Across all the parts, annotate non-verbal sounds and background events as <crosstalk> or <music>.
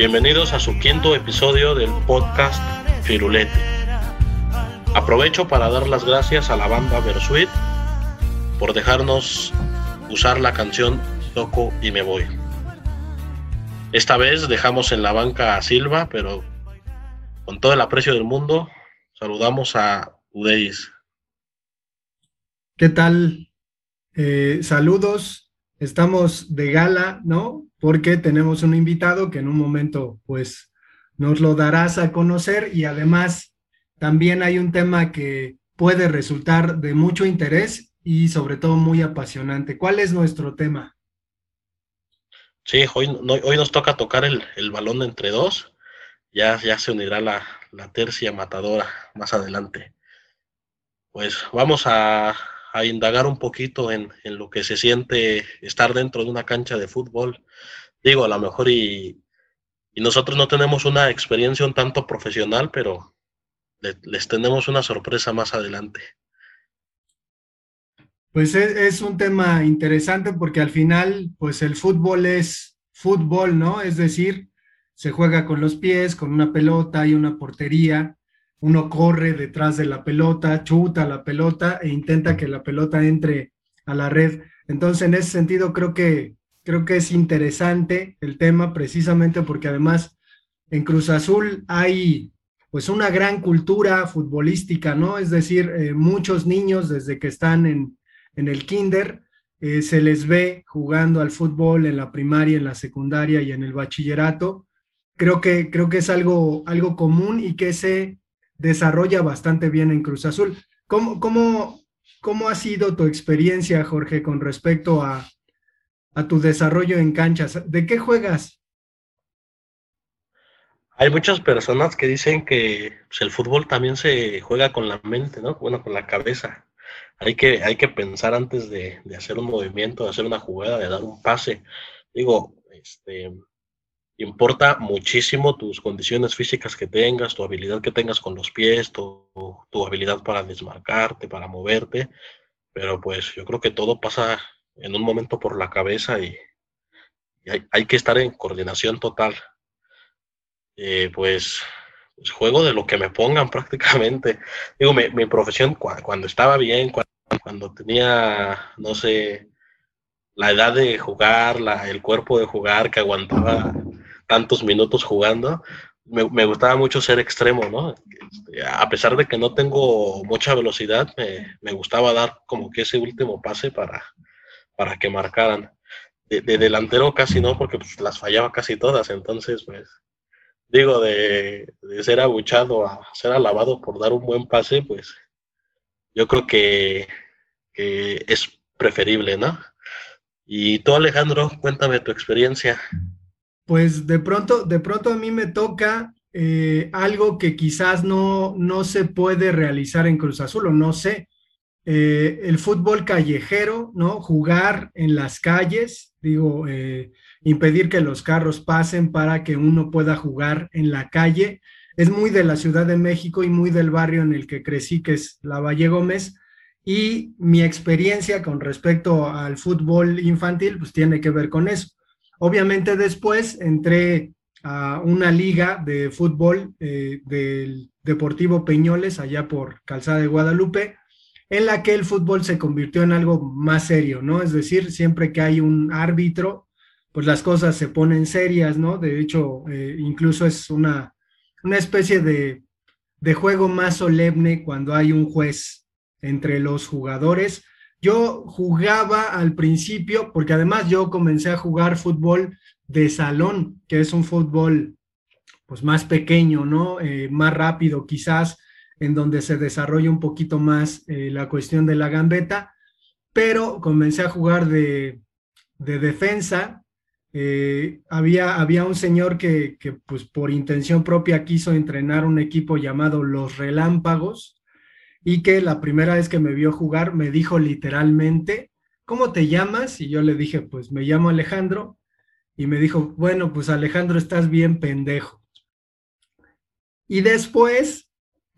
Bienvenidos a su quinto episodio del podcast Firulete. Aprovecho para dar las gracias a la banda Versuit por dejarnos usar la canción Toco y me voy. Esta vez dejamos en la banca a Silva, pero con todo el aprecio del mundo, saludamos a Udeis. ¿Qué tal? Eh, saludos, estamos de gala, ¿no? Porque tenemos un invitado que en un momento pues nos lo darás a conocer y además también hay un tema que puede resultar de mucho interés y sobre todo muy apasionante. ¿Cuál es nuestro tema? Sí, hoy, hoy nos toca tocar el, balón entre dos. Ya, ya se unirá la, la tercia matadora más adelante. Pues vamos a, a indagar un poquito en, en, lo que se siente estar dentro de una cancha de fútbol. Digo, a lo mejor y, y nosotros no tenemos una experiencia un tanto profesional, pero les tenemos una sorpresa más adelante. Pues es, es, un tema interesante porque al final, pues el fútbol es fútbol, ¿no? Es decir, se juega con los pies, con una pelota y una portería uno corre detrás de la pelota, chuta la pelota e intenta que la pelota entre a la red. Entonces, en ese sentido, creo que, creo que es interesante el tema precisamente porque además en Cruz Azul hay pues una gran cultura futbolística, ¿no? Es decir, eh, muchos niños desde que están en, en el kinder eh, se les ve jugando al fútbol en la primaria, en la secundaria y en el bachillerato. Creo que, creo que es algo, algo común y que se desarrolla bastante bien en Cruz Azul. ¿Cómo, cómo, cómo ha sido tu experiencia, Jorge, con respecto a, a tu desarrollo en canchas? ¿De qué juegas? Hay muchas personas que dicen que pues, el fútbol también se juega con la mente, ¿no? Bueno, con la cabeza. Hay que, hay que pensar antes de, de hacer un movimiento, de hacer una jugada, de dar un pase. Digo, este, importa muchísimo tus condiciones físicas que tengas, tu habilidad que tengas con los pies, tu, tu habilidad para desmarcarte, para moverte, pero pues yo creo que todo pasa en un momento por la cabeza y, hay, hay, que estar en coordinación total. Eh, pues, pues, juego de lo que me pongan <laughs> prácticamente. Digo, mi, mi profesión cuando, estaba bien, cuando, cuando, tenía, no sé, la edad de jugar, la, el cuerpo de jugar que aguantaba tantos minutos jugando, me, gustaba mucho ser extremo, ¿no? Este, a pesar de que no tengo mucha velocidad, me, gustaba dar como que ese último pase para, para que marcaran. De, delantero casi no, porque pues, las fallaba casi todas, entonces, pues, digo, de, ser abuchado a ser alabado por dar un buen pase, pues, yo creo que, es preferible, ¿no? Y tú, Alejandro, cuéntame tu experiencia pues de pronto, de pronto a mí me toca eh, algo que quizás no, no se puede realizar en Cruz Azul, o no sé, eh, el fútbol callejero, ¿no? Jugar en las calles, digo, eh, impedir que los carros pasen para que uno pueda jugar en la calle. Es muy de la Ciudad de México y muy del barrio en el que crecí, que es la Valle Gómez. Y mi experiencia con respecto al fútbol infantil, pues tiene que ver con eso. Obviamente después entré a una liga de fútbol eh, del Deportivo Peñoles, allá por Calzada de Guadalupe, en la que el fútbol se convirtió en algo más serio, ¿no? Es decir, siempre que hay un árbitro, pues las cosas se ponen serias, ¿no? De hecho, eh, incluso es una, una especie de, de juego más solemne cuando hay un juez entre los jugadores yo jugaba al principio, porque además yo comencé a jugar fútbol de salón, que es un fútbol pues más pequeño, ¿no? Eh, más rápido quizás, en donde se desarrolla un poquito más eh, la cuestión de la gambeta, pero comencé a jugar de, de defensa. Eh, había, había un señor que, que pues por intención propia quiso entrenar un equipo llamado Los Relámpagos, y que la primera vez que me vio jugar me dijo literalmente, ¿cómo te llamas? Y yo le dije, pues me llamo Alejandro. Y me dijo, bueno, pues Alejandro, estás bien pendejo. Y después,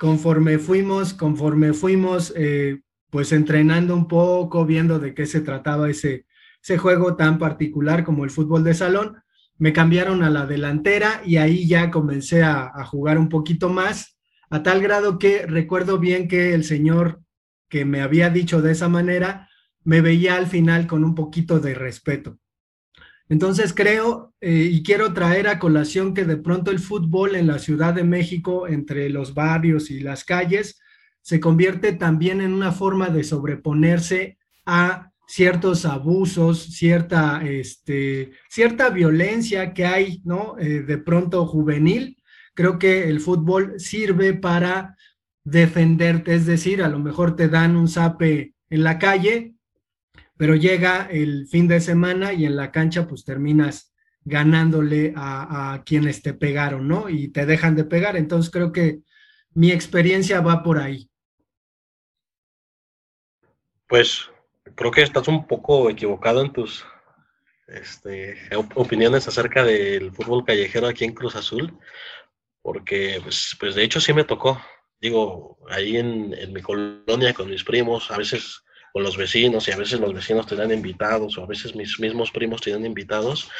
conforme fuimos, conforme fuimos, eh, pues entrenando un poco, viendo de qué se trataba ese, ese juego tan particular como el fútbol de salón, me cambiaron a la delantera y ahí ya comencé a, a jugar un poquito más, a tal grado que recuerdo bien que el señor que me había dicho de esa manera, me veía al final con un poquito de respeto. Entonces creo eh, y quiero traer a colación que de pronto el fútbol en la Ciudad de México, entre los barrios y las calles, se convierte también en una forma de sobreponerse a ciertos abusos, cierta, este, cierta violencia que hay, ¿no? Eh, de pronto juvenil. Creo que el fútbol sirve para defenderte, es decir, a lo mejor te dan un zape en la calle, pero llega el fin de semana y en la cancha pues terminas ganándole a, quienes te pegaron, ¿no? Y te dejan de pegar. Entonces creo que mi experiencia va por ahí. Pues creo que estás un poco equivocado en tus este, opiniones acerca del fútbol callejero aquí en Cruz Azul, porque pues, pues de hecho sí me tocó. Digo, ahí en, en mi colonia con mis primos, a veces con los vecinos y a veces los vecinos tenían invitados o a veces mis mismos primos tenían invitados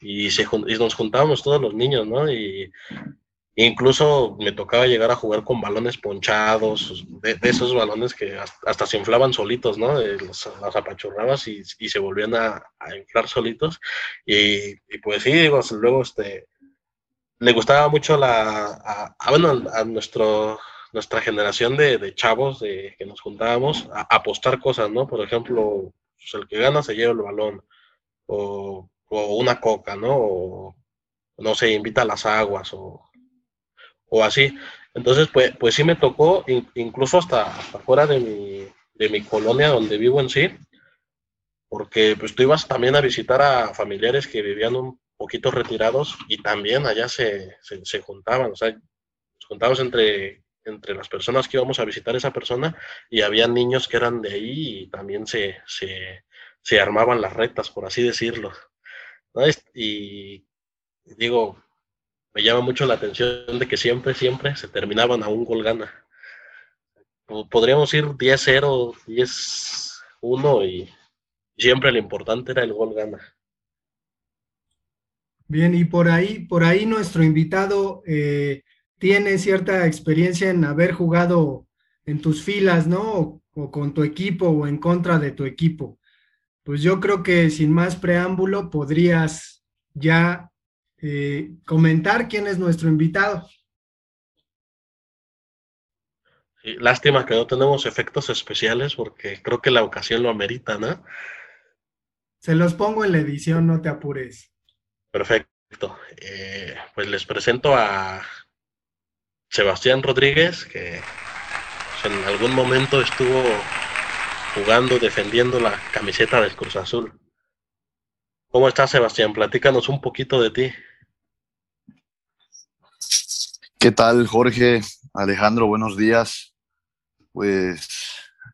y, se, nos juntábamos todos los niños, ¿no? Y incluso me tocaba llegar a jugar con balones ponchados, de, esos balones que hasta, se inflaban solitos, ¿no? Los, las apachurrabas y, y, se volvían a, inflar solitos. Y, pues sí, luego este, le gustaba mucho la, a, bueno, a nuestro nuestra generación de, chavos de, que nos juntábamos a, apostar cosas, ¿no? Por ejemplo, pues, el que gana se lleva el balón, o, una coca, ¿no? O no sé, invita a las aguas, o, así. Entonces, pues, pues sí me tocó, incluso hasta, fuera de mi, de mi colonia donde vivo en sí, porque pues tú ibas también a visitar a familiares que vivían un poquito retirados y también allá se, se, se juntaban, o sea, nos juntábamos entre entre las personas que íbamos a visitar esa persona y había niños que eran de ahí y también se, se, armaban las retas, por así decirlo. Y digo, me llama mucho la atención de que siempre, siempre se terminaban a un gol gana. Podríamos ir 10-0, 10-1 y siempre lo importante era el gol gana. Bien, y por ahí, por ahí nuestro invitado eh, tiene cierta experiencia en haber jugado en tus filas, ¿no? O, con tu equipo o en contra de tu equipo. Pues yo creo que sin más preámbulo podrías ya eh, comentar quién es nuestro invitado. lástima que no tenemos efectos especiales porque creo que la ocasión lo amerita, ¿no? Se los pongo en la edición, no te apures. Perfecto. Eh, pues les presento a Sebastián Rodríguez, que en algún momento estuvo jugando, defendiendo la camiseta del Cruz Azul. ¿Cómo estás, Sebastián? Platícanos un poquito de ti. ¿Qué tal, Jorge? Alejandro, buenos días. Pues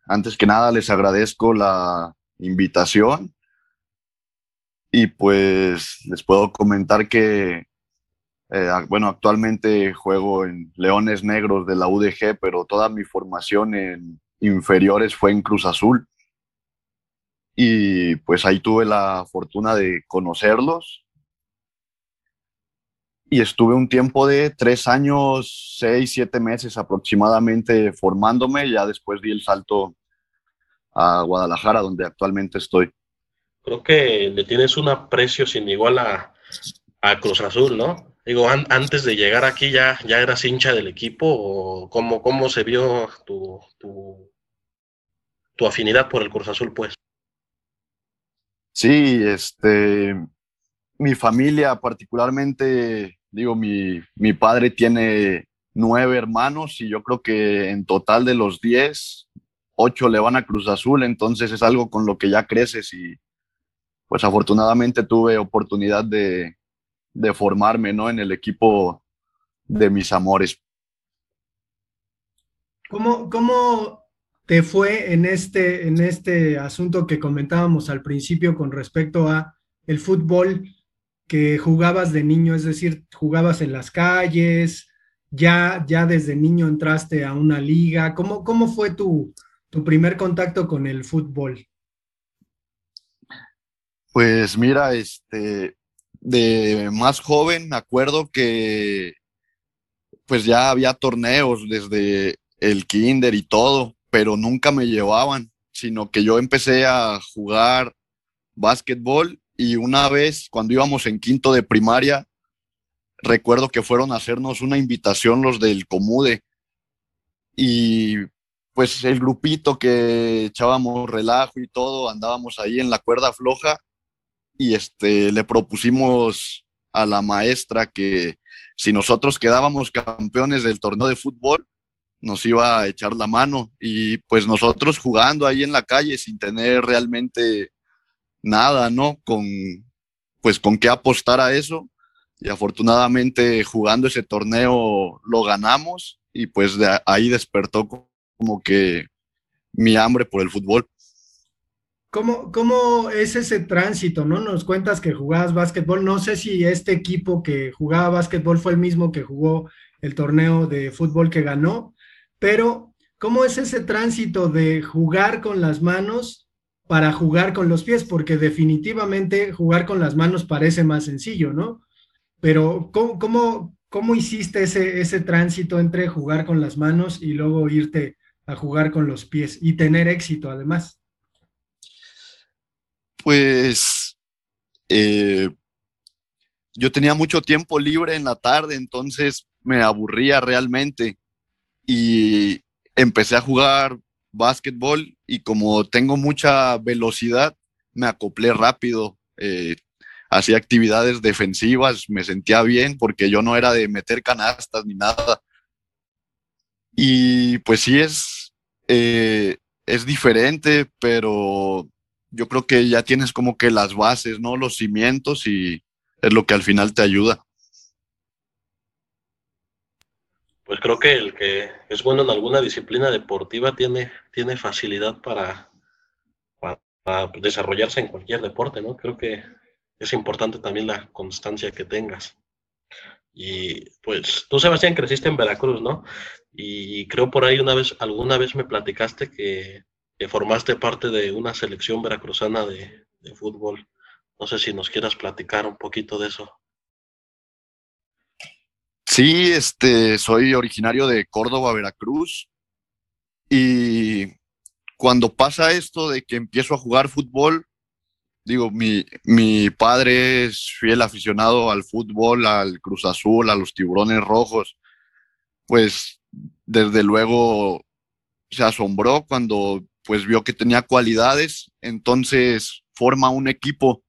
antes que nada les agradezco la invitación y pues les puedo comentar que eh, bueno, actualmente juego en Leones Negros de la UDG, pero toda mi formación en inferiores fue en Cruz Azul. Y pues ahí tuve la fortuna de conocerlos. Y estuve un tiempo de tres años, seis, siete meses aproximadamente formándome. Ya después di el salto a Guadalajara, donde actualmente estoy. Creo que le tienes un aprecio sin igual a, a Cruz Azul, ¿no? Digo, antes de llegar aquí ya, ya eras hincha del equipo o cómo, cómo se vio tu, tu, afinidad por el Cruz Azul, pues. Sí, este, mi familia particularmente, digo, mi, mi padre tiene nueve hermanos y yo creo que en total de los diez, ocho le van a Cruz Azul, entonces es algo con lo que ya creces y pues afortunadamente tuve oportunidad de, de formarme ¿no? en el equipo de mis amores. ¿Cómo, cómo te fue en este, en este asunto que comentábamos al principio con respecto a el fútbol que jugabas de niño? Es decir, jugabas en las calles, ya, ya desde niño entraste a una liga. ¿Cómo, cómo fue tu, tu primer contacto con el fútbol? Pues mira, este, de más joven, me acuerdo que pues ya había torneos desde el kinder y todo, pero nunca me llevaban, sino que yo empecé a jugar básquetbol y una vez cuando íbamos en quinto de primaria, recuerdo que fueron a hacernos una invitación los del Comude. Y pues el grupito que echábamos relajo y todo, andábamos ahí en la cuerda floja y este le propusimos a la maestra que si nosotros quedábamos campeones del torneo de fútbol, nos iba a echar la mano y pues nosotros jugando ahí en la calle sin tener realmente nada, ¿no? Con pues con qué apostar a eso y afortunadamente jugando ese torneo lo ganamos y pues de ahí despertó como que mi hambre por el fútbol. ¿Cómo, ¿Cómo es ese tránsito? ¿No? Nos cuentas que jugabas básquetbol. No sé si este equipo que jugaba básquetbol fue el mismo que jugó el torneo de fútbol que ganó, pero ¿cómo es ese tránsito de jugar con las manos para jugar con los pies? Porque definitivamente jugar con las manos parece más sencillo, ¿no? Pero ¿cómo, cómo, hiciste ese, ese tránsito entre jugar con las manos y luego irte a jugar con los pies y tener éxito además? Pues eh, yo tenía mucho tiempo libre en la tarde, entonces me aburría realmente y empecé a jugar básquetbol y como tengo mucha velocidad, me acoplé rápido. Eh, hacía actividades defensivas, me sentía bien porque yo no era de meter canastas ni nada. Y pues sí es, eh, es diferente, pero yo creo que ya tienes como que las bases, ¿no? Los cimientos y es lo que al final te ayuda. Pues creo que el que es bueno en alguna disciplina deportiva tiene, tiene facilidad para, para, desarrollarse en cualquier deporte, ¿no? Creo que es importante también la constancia que tengas. Y pues tú, Sebastián, creciste en Veracruz, ¿no? Y creo por ahí una vez, alguna vez me platicaste que que formaste parte de una selección veracruzana de, fútbol. No sé si nos quieras platicar un poquito de eso. Sí, este, soy originario de Córdoba, Veracruz. Y cuando pasa esto de que empiezo a jugar fútbol, digo, mi, mi padre es fiel aficionado al fútbol, al Cruz Azul, a los tiburones rojos. Pues desde luego se asombró cuando pues vio que tenía cualidades, entonces forma un equipo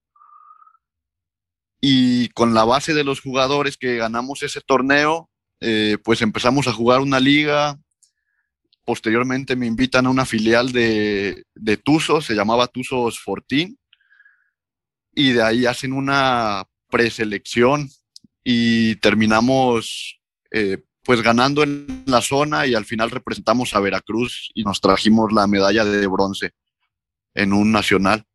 y con la base de los jugadores que ganamos ese torneo, eh, pues empezamos a jugar una liga. Posteriormente me invitan a una filial de, de Tuzos, se llamaba Tuzos Fortín, y de ahí hacen una preselección y terminamos eh, pues ganando en la zona y al final representamos a Veracruz y nos trajimos la medalla de bronce en un nacional.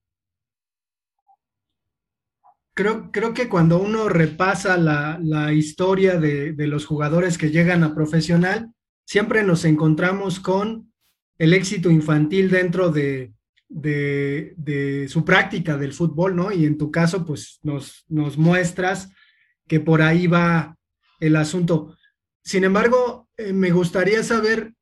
Creo, creo que cuando uno repasa la, la historia de, de, los jugadores que llegan a profesional, siempre nos encontramos con el éxito infantil dentro de, de, de, su práctica del fútbol, ¿no? Y en tu caso, pues nos, nos muestras que por ahí va el asunto. Sin embargo, eh, me gustaría saber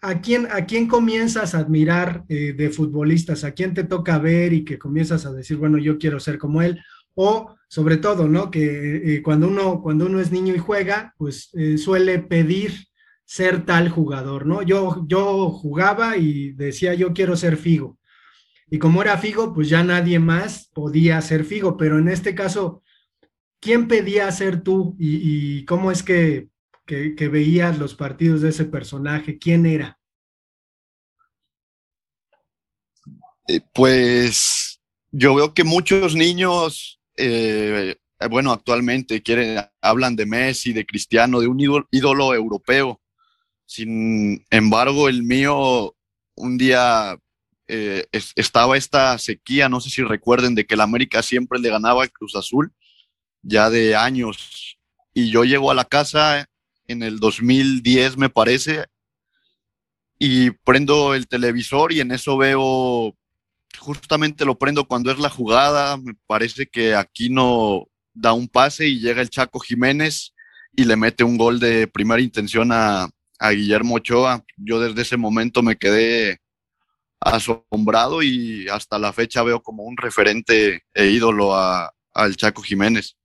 a quién, a quién comienzas a admirar eh, de futbolistas, a quién te toca ver y que comienzas a decir, bueno, yo quiero ser como él, o sobre todo, ¿no? Que eh, cuando, uno, cuando uno es niño y juega, pues suele pedir ser tal jugador, ¿no? Yo, yo jugaba y decía, yo quiero ser Figo. Y como era Figo, pues ya nadie más podía ser Figo, pero en este caso, ¿quién pedía ser tú y, y cómo es que que, veías los partidos de ese personaje? ¿Quién era? Eh, pues yo veo que muchos niños, eh, bueno, actualmente quieren, hablan de Messi, de Cristiano, de un ídolo, europeo. Sin embargo, el mío, un día eh, estaba esta sequía, no sé si recuerden, de que el América siempre le ganaba al Cruz Azul, ya de años. Y yo llego a la casa en el 2010 me parece, y prendo el televisor y en eso veo, justamente lo prendo cuando es la jugada, me parece que Aquino da un pase y llega el Chaco Jiménez y le mete un gol de primera intención a, Guillermo Ochoa. Yo desde ese momento me quedé asombrado y hasta la fecha veo como un referente e ídolo al Chaco Jiménez.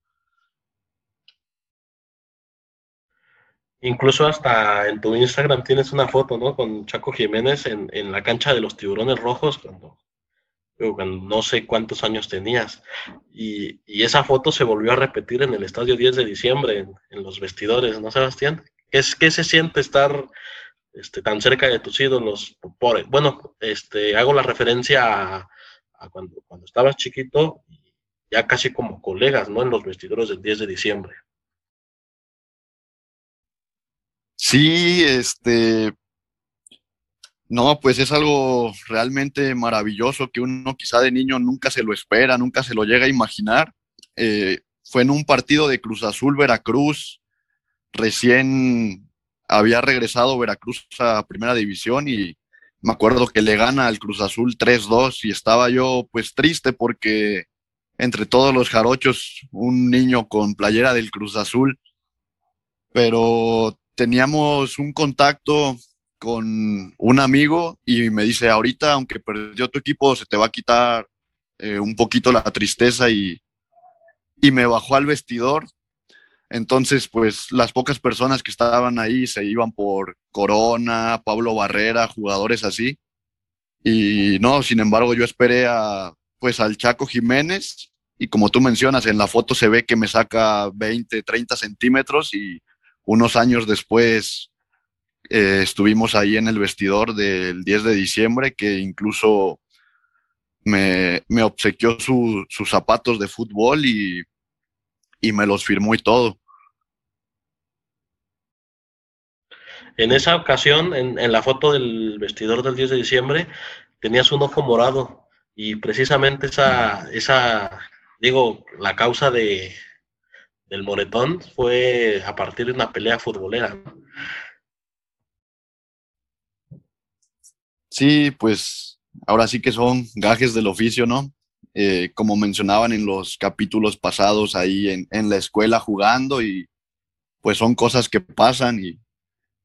Incluso hasta en tu Instagram tienes una foto, ¿no? Con Chaco Jiménez en, en la cancha de los tiburones rojos, cuando, no sé cuántos años tenías. Y, y, esa foto se volvió a repetir en el estadio 10 de diciembre, en, en los vestidores, ¿no, Sebastián? ¿Qué, es, qué se siente estar este, tan cerca de tus ídolos? Por, bueno, este, hago la referencia a, a cuando, cuando estabas chiquito, ya casi como colegas, ¿no? En los vestidores del 10 de diciembre. Sí, este, no, pues es algo realmente maravilloso que uno quizá de niño nunca se lo espera, nunca se lo llega a imaginar. Eh, fue en un partido de Cruz Azul Veracruz, recién había regresado Veracruz a Primera División y me acuerdo que le gana al Cruz Azul 3-2 y estaba yo pues triste porque entre todos los jarochos, un niño con playera del Cruz Azul, pero teníamos un contacto con un amigo y me dice, ahorita, aunque perdió tu equipo, se te va a quitar eh, un poquito la tristeza y, y me bajó al vestidor. Entonces, pues las pocas personas que estaban ahí se iban por Corona, Pablo Barrera, jugadores así. Y no, sin embargo, yo esperé a, pues al Chaco Jiménez y como tú mencionas, en la foto se ve que me saca 20, 30 centímetros y unos años después eh, estuvimos ahí en el vestidor del 10 de diciembre, que incluso me, obsequió sus zapatos de fútbol y, me los firmó y todo. En esa ocasión, en, en, la foto del vestidor del 10 de diciembre, tenías un ojo morado y precisamente esa, esa digo, la causa de, el moretón fue a partir de una pelea futbolera. Sí, pues ahora sí que son gajes del oficio, ¿no? Eh, como mencionaban en los capítulos pasados ahí en, la escuela jugando y pues son cosas que pasan y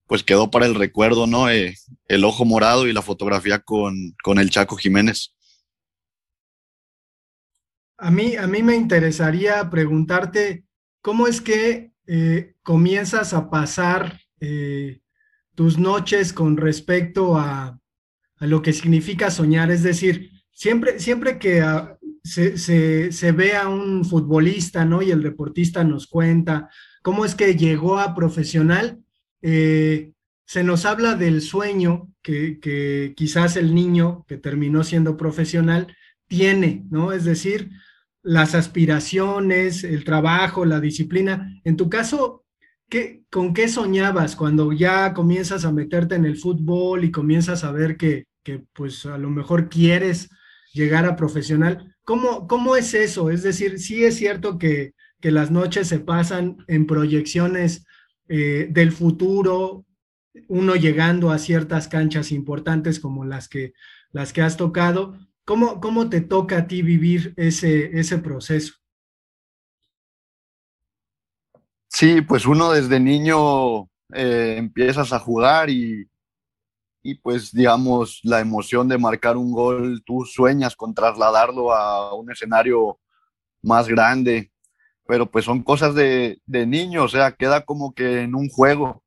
pues quedó para el recuerdo, ¿no? Eh, el ojo morado y la fotografía con, con el Chaco Jiménez. A mí, a mí me interesaría preguntarte, ¿cómo es que eh, comienzas a pasar eh, tus noches con respecto a, lo que significa soñar? Es decir, siempre, siempre que ah, se, ve a un futbolista, ¿no? Y el deportista nos cuenta cómo es que llegó a profesional, eh, se nos habla del sueño que, que, quizás el niño que terminó siendo profesional tiene, ¿no? Es decir, las aspiraciones, el trabajo, la disciplina. En tu caso, ¿qué, ¿con qué soñabas cuando ya comienzas a meterte en el fútbol y comienzas a ver que, que pues a lo mejor quieres llegar a profesional? ¿Cómo, cómo es eso? Es decir, sí es cierto que, que las noches se pasan en proyecciones eh, del futuro, uno llegando a ciertas canchas importantes como las que, las que has tocado, ¿Cómo, te toca a ti vivir ese, ese proceso? Sí, pues uno desde niño eh, empiezas a jugar y, y pues digamos la emoción de marcar un gol, tú sueñas con trasladarlo a un escenario más grande, pero pues son cosas de, de niño, o sea, queda como que en un juego.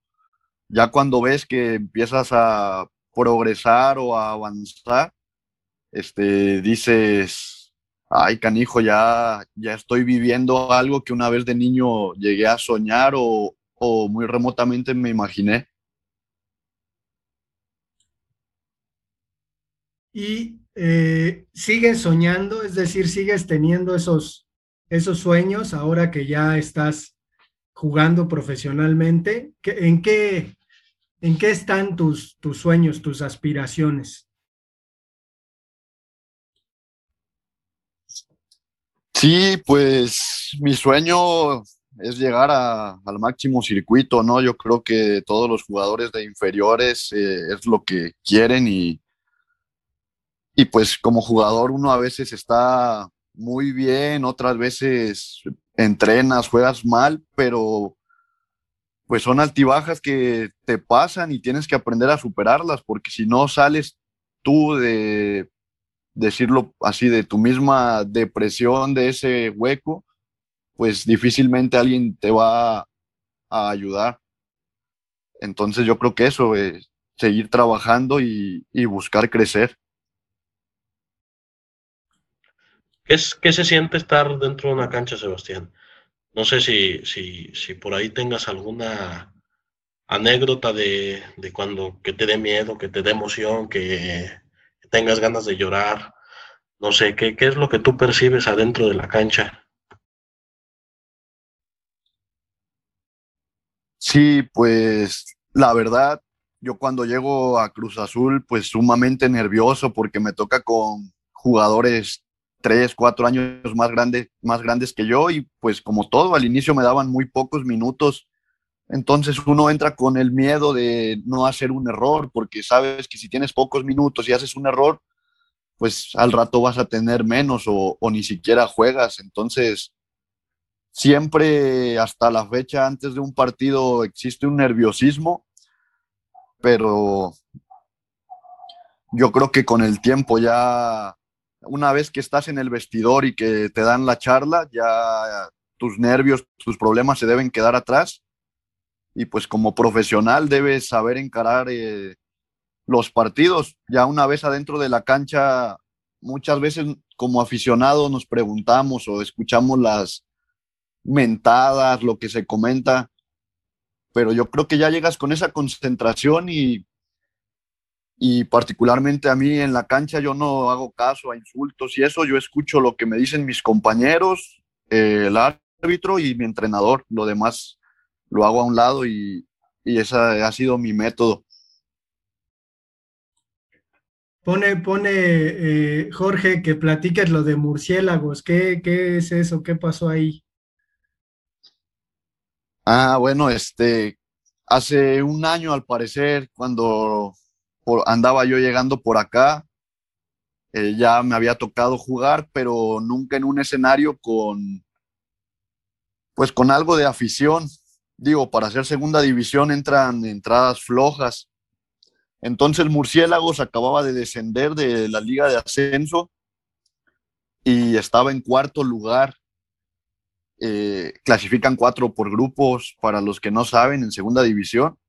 Ya cuando ves que empiezas a progresar o a avanzar, este, dices, ay, canijo, ya, ya estoy viviendo algo que una vez de niño llegué a soñar o, muy remotamente me imaginé. Y eh, sigues soñando, es decir, sigues teniendo esos, esos sueños ahora que ya estás jugando profesionalmente. ¿En qué, en qué están tus, tus sueños, tus aspiraciones? Sí, pues mi sueño es llegar al máximo circuito, ¿no? Yo creo que todos los jugadores de inferiores eh, es lo que quieren y, y pues como jugador uno a veces está muy bien, otras veces entrenas, juegas mal, pero pues son altibajas que te pasan y tienes que aprender a superarlas, porque si no sales tú de decirlo así, de tu misma depresión, de ese hueco, pues difícilmente alguien te va a ayudar. Entonces yo creo que eso, es seguir trabajando y, buscar crecer. ¿Qué, es, ¿Qué se siente estar dentro de una cancha, Sebastián? No sé si, si, si por ahí tengas alguna anécdota de, de, cuando que te dé miedo, que te dé emoción, que tengas ganas de llorar. No sé, ¿qué, qué es lo que tú percibes adentro de la cancha? Sí, pues la verdad, yo cuando llego a Cruz Azul, pues sumamente nervioso porque me toca con jugadores tres, cuatro años más, grandes más grandes que yo y pues como todo, al inicio me daban muy pocos minutos. Entonces uno entra con el miedo de no hacer un error porque sabes que si tienes pocos minutos y haces un error, pues al rato vas a tener menos o, ni siquiera juegas. Entonces siempre hasta la fecha antes de un partido existe un nerviosismo, pero yo creo que con el tiempo ya, una vez que estás en el vestidor y que te dan la charla, ya tus nervios, tus problemas se deben quedar atrás. Y pues como profesional debes saber encarar eh, los partidos. Ya una vez adentro de la cancha, muchas veces como aficionados nos preguntamos o escuchamos las, mentadas, lo que se comenta, pero yo creo que ya llegas con esa concentración y, y particularmente a mí en la cancha yo no hago caso a insultos y eso, yo escucho lo que me dicen mis compañeros, eh, el árbitro y mi entrenador, lo demás lo hago a un lado y, y ese ha sido mi método. Pone, pone eh, Jorge que platiques lo de murciélagos. ¿Qué, ¿Qué es eso? ¿Qué pasó ahí? Ah, bueno, este, hace un año al parecer, cuando andaba yo llegando por acá, eh, ya me había tocado jugar, pero nunca en un escenario con, pues con algo de afición. Digo, para hacer segunda división entran entradas flojas. Entonces Murciélagos acababa de descender de la liga de ascenso y estaba en cuarto lugar eh, clasifican cuatro por grupos para los que no saben en segunda división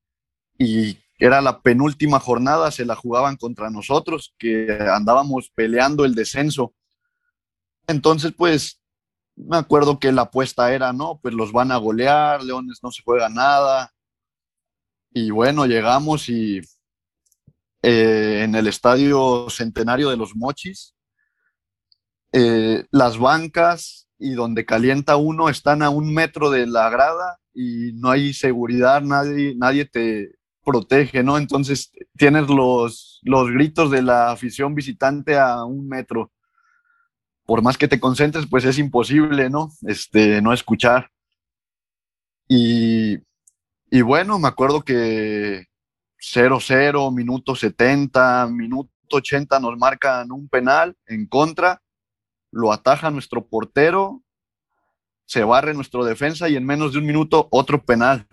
y era la penúltima jornada, se la jugaban contra nosotros, que andábamos peleando el descenso. Entonces, pues, me acuerdo que la apuesta era, ¿no? Pues los van a golear, Leones no se juega nada. Y bueno, llegamos y eh, en el estadio centenario de los Mochis, eh, las bancas y donde calienta uno están a un metro de la grada y no hay seguridad, nadie, nadie te protege, ¿no? Entonces tienes los, los gritos de la afición visitante a un metro. Por más que te concentres, pues es imposible, ¿no? Este, no escuchar. Y, y bueno, me acuerdo que 0-0, minuto 70, minuto 80 nos marcan un penal en contra lo ataja nuestro portero, se barre nuestro defensa y en menos de un minuto otro penal.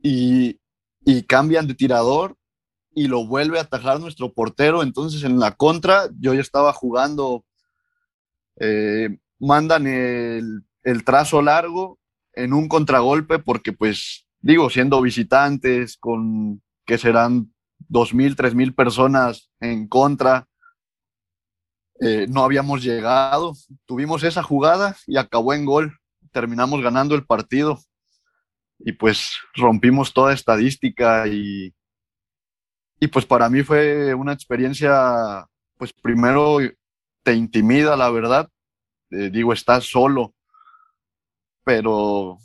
Y, cambian de tirador y lo vuelve a atajar nuestro portero. Entonces en la contra yo ya estaba jugando, eh, mandan el, trazo largo en un contragolpe porque pues digo, siendo visitantes con que serán dos mil, tres mil personas en contra, eh, no habíamos llegado. Tuvimos esa jugada y acabó en gol. Terminamos ganando el partido y pues rompimos toda estadística y, y pues para mí fue una experiencia, pues primero te intimida, la verdad. Eh, digo, estás solo, pero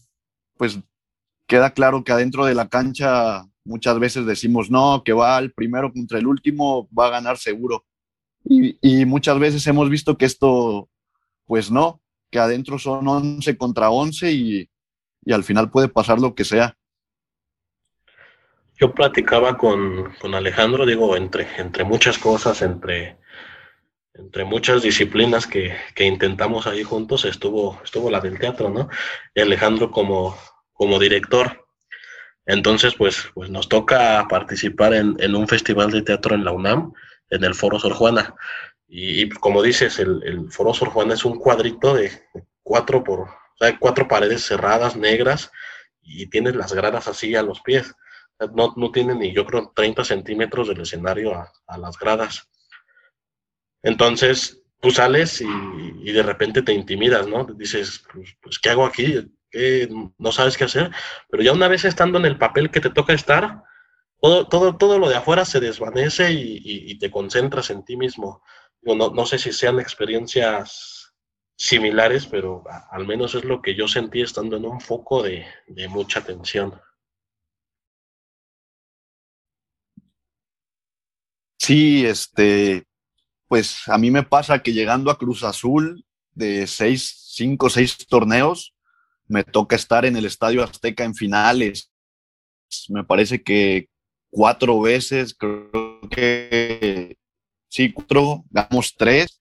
pues queda claro que adentro de la cancha muchas veces decimos, no, que va el primero contra el último, va a ganar seguro y, muchas veces hemos visto que esto, pues no, que adentro son 11 contra 11 y, y al final puede pasar lo que sea. Yo platicaba con, con, Alejandro, digo, entre, entre muchas cosas, entre entre muchas disciplinas que, que, intentamos ahí juntos, estuvo, estuvo la del teatro, ¿no? Y Alejandro como, como director. Entonces, pues, pues nos toca participar en, en, un festival de teatro en la UNAM, en el Foro Sor Juana. Y, como dices, el, el, Foro Sor Juana es un cuadrito de cuatro por, cuatro paredes cerradas, negras, y tienes las gradas así a los pies. No, no tiene ni, yo creo, 30 centímetros del escenario a, a las gradas. Entonces, tú sales y, de repente te intimidas, ¿no? Dices, pues, pues ¿qué hago aquí? No sabes qué hacer. Pero ya una vez estando en el papel que te toca estar, todo, todo, todo lo de afuera se desvanece y, y te concentras en ti mismo. No, no, sé si sean experiencias similares, pero al menos es lo que yo sentí estando en un foco de, de mucha tensión. Sí, este, pues a mí me pasa que llegando a Cruz Azul de seis, cinco, seis torneos, me toca estar en el Estadio Azteca en finales. Me parece que cuatro veces, creo que sí, cuatro, ganamos tres,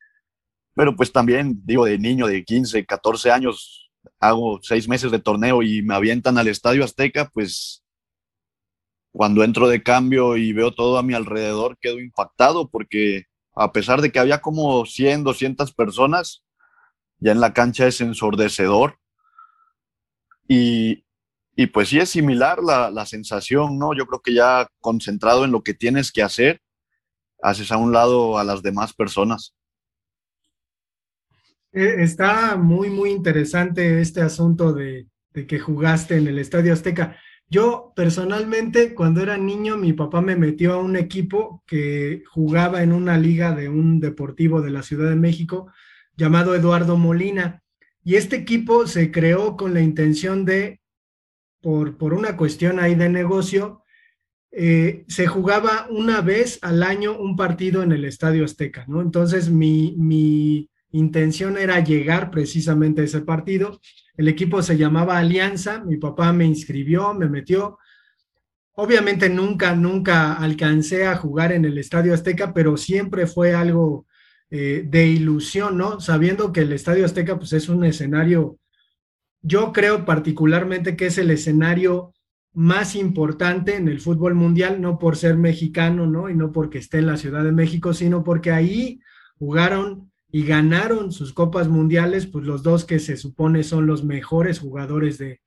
pero pues también, digo, de niño de 15, 14 años, hago seis meses de torneo y me avientan al Estadio Azteca, pues cuando entro de cambio y veo todo a mi alrededor, quedo impactado porque a pesar de que había como 100, 200 personas, ya en la cancha es ensordecedor. Y, y pues sí es similar la, la, sensación, ¿no? Yo creo que ya concentrado en lo que tienes que hacer, haces a un lado a las demás personas. Eh, está muy, muy interesante este asunto de, de que jugaste en el Estadio Azteca. Yo personalmente, cuando era niño, mi papá me metió a un equipo que jugaba en una liga de un deportivo de la Ciudad de México llamado Eduardo Molina. Y este equipo se creó con la intención de, por, por una cuestión ahí de negocio, eh, se jugaba una vez al año un partido en el Estadio Azteca, ¿no? Entonces mi, mi intención era llegar precisamente a ese partido el equipo se llamaba Alianza, mi papá me inscribió, me metió. Obviamente nunca, nunca alcancé a jugar en el Estadio Azteca, pero siempre fue algo eh, de ilusión, ¿no? Sabiendo que el Estadio Azteca pues es un escenario, yo creo particularmente que es el escenario más importante en el fútbol mundial, no por ser mexicano, ¿no? Y no porque esté en la Ciudad de México, sino porque ahí jugaron y ganaron sus copas mundiales, pues los dos que se supone son los mejores jugadores de,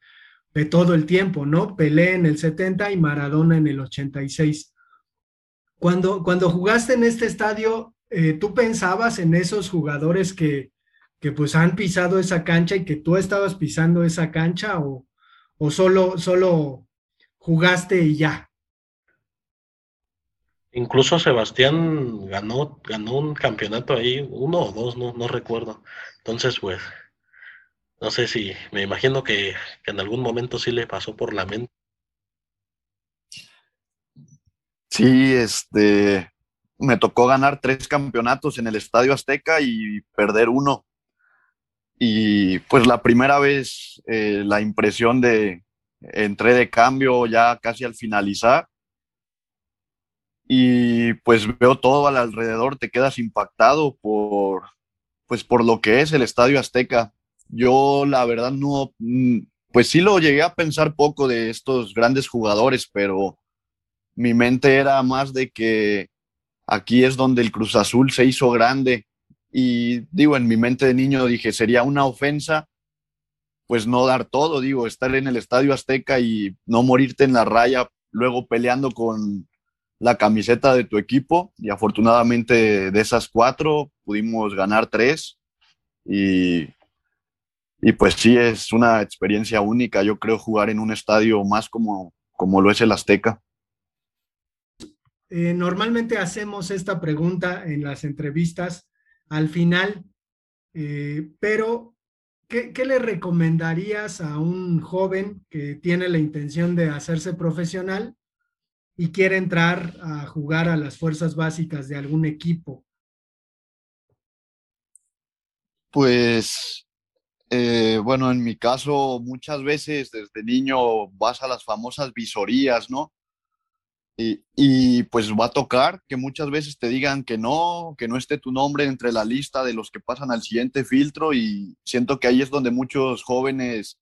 de todo el tiempo, ¿no? Pelé en el 70 y Maradona en el 86. Cuando, cuando jugaste en este estadio, eh, ¿tú pensabas en esos jugadores que, que pues han pisado esa cancha y que tú estabas pisando esa cancha o, o solo, solo jugaste y ya? Incluso Sebastián ganó, ganó un campeonato ahí, uno o dos, no, no recuerdo. Entonces, pues, no sé si, me imagino que, que en algún momento sí le pasó por la mente. Sí, este, me tocó ganar tres campeonatos en el Estadio Azteca y perder uno. Y pues la primera vez, eh, la impresión de entré de cambio ya casi al finalizar y pues veo todo al alrededor, te quedas impactado por, pues por lo que es el Estadio Azteca. Yo la verdad no, mm, pues sí lo llegué a pensar poco de estos grandes jugadores, pero mi mente era más de que aquí es donde el Cruz Azul se hizo grande. Y digo, en mi mente de niño dije, sería una ofensa, pues no dar todo, digo, estar en el Estadio Azteca y no morirte en la raya, luego peleando con la camiseta de tu equipo y afortunadamente de esas cuatro pudimos ganar tres y, y pues sí es una experiencia única, yo creo, jugar en un estadio más como, como lo es el Azteca. Eh, normalmente hacemos esta pregunta en las entrevistas al final, eh, pero ¿qué, ¿qué le recomendarías a un joven que tiene la intención de hacerse profesional y quiere entrar a jugar a las fuerzas básicas de algún equipo? Pues, eh, bueno, en mi caso, muchas veces desde niño vas a las famosas visorías, ¿no? Y, y, pues va a tocar que muchas veces te digan que no, que no esté tu nombre entre la lista de los que pasan al siguiente filtro y siento que ahí es donde muchos jóvenes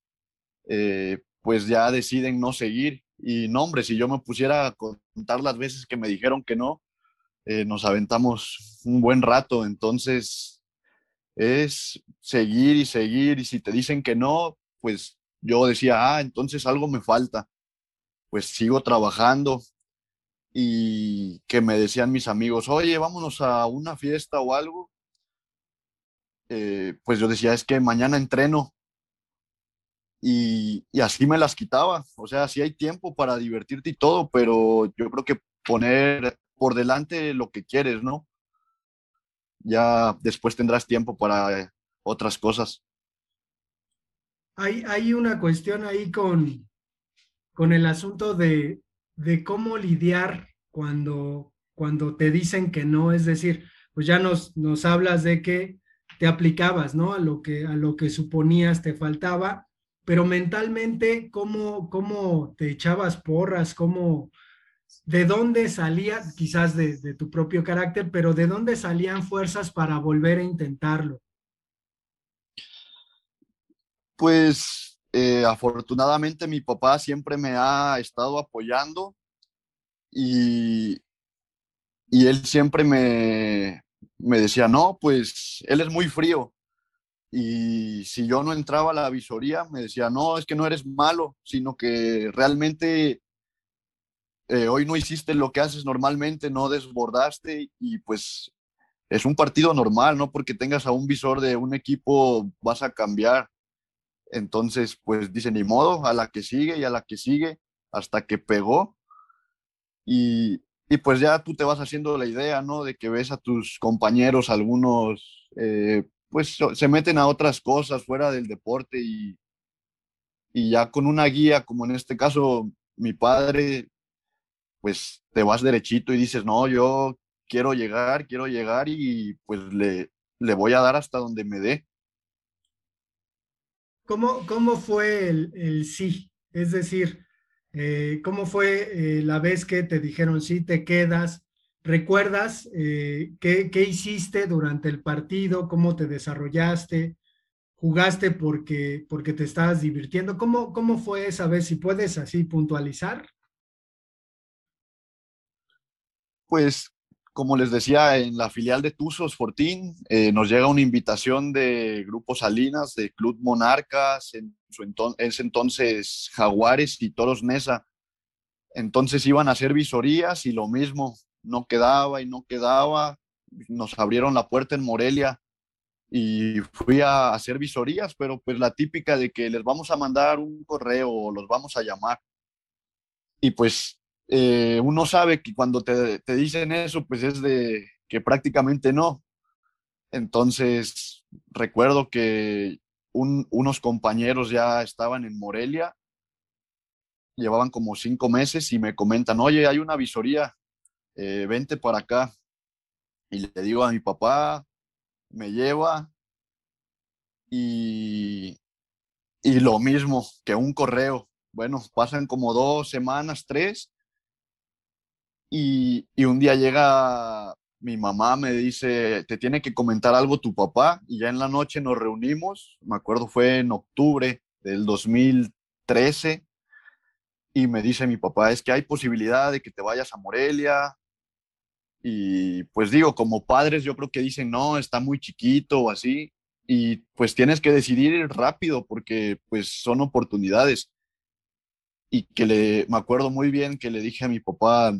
eh, pues ya deciden no seguir. Y no, hombre, si yo me pusiera a contar las veces que me dijeron que no, eh, nos aventamos un buen rato. Entonces, es seguir y seguir. Y si te dicen que no, pues yo decía, ah, entonces algo me falta. Pues sigo trabajando. Y que me decían mis amigos, oye, vámonos a una fiesta o algo. Eh, pues yo decía, es que mañana entreno y, así me las quitaba. O sea, sí hay tiempo para divertirte y todo, pero yo creo que poner por delante lo que quieres, ¿no? Ya después tendrás tiempo para otras cosas. Hay, hay una cuestión ahí con, con el asunto de, de cómo lidiar cuando, cuando te dicen que no, es decir, pues ya nos, nos hablas de que te aplicabas, ¿no? A lo que, a lo que suponías te faltaba pero mentalmente, ¿cómo, cómo te echabas porras? ¿Cómo, ¿De dónde salía, quizás de, tu propio carácter, pero de dónde salían fuerzas para volver a intentarlo? Pues eh, afortunadamente mi papá siempre me ha estado apoyando y, y él siempre me, me decía, no, pues él es muy frío, y si yo no entraba a la visoría, me decía, no, es que no eres malo, sino que realmente eh, hoy no hiciste lo que haces normalmente, no desbordaste y pues es un partido normal, no porque tengas a un visor de un equipo vas a cambiar. Entonces, pues dice, ni modo, a la que sigue y a la que sigue, hasta que pegó. Y, y pues ya tú te vas haciendo la idea, ¿no? De que ves a tus compañeros, algunos eh, pues se meten a otras cosas fuera del deporte y, y ya con una guía, como en este caso mi padre, pues te vas derechito y dices, no, yo quiero llegar, quiero llegar y pues le, le voy a dar hasta donde me dé. ¿Cómo, cómo fue el, sí? Es decir, eh, ¿cómo fue eh, la vez que te dijeron sí, te quedas? ¿Recuerdas eh, qué, qué, hiciste durante el partido? ¿Cómo te desarrollaste? ¿Jugaste porque, porque te estabas divirtiendo? ¿Cómo, ¿Cómo fue esa vez? Si puedes así puntualizar. Pues, como les decía, en la filial de Tuzos Fortín eh, nos llega una invitación de Grupo Salinas, de Club Monarcas, en su entonces Jaguares y Toros Nesa. Entonces iban a hacer visorías y lo mismo, no quedaba y no quedaba. Nos abrieron la puerta en Morelia y fui a hacer visorías, pero pues la típica de que les vamos a mandar un correo o los vamos a llamar. Y pues eh, uno sabe que cuando te, te, dicen eso, pues es de que prácticamente no. Entonces, recuerdo que unos compañeros ya estaban en Morelia, llevaban como cinco meses y me comentan, oye, hay una visoría eh, vente para acá. Y le digo a mi papá, me lleva y, y lo mismo que un correo. Bueno, pasan como dos semanas, tres, y, y un día llega mi mamá, me dice, te tiene que comentar algo tu papá, y ya en la noche nos reunimos, me acuerdo fue en octubre del 2013, y me dice mi papá, es que hay posibilidad de que te vayas a Morelia, y pues digo, como padres yo creo que dicen, no, está muy chiquito o así. Y pues tienes que decidir rápido porque pues son oportunidades. Y que le, me acuerdo muy bien que le dije a mi papá,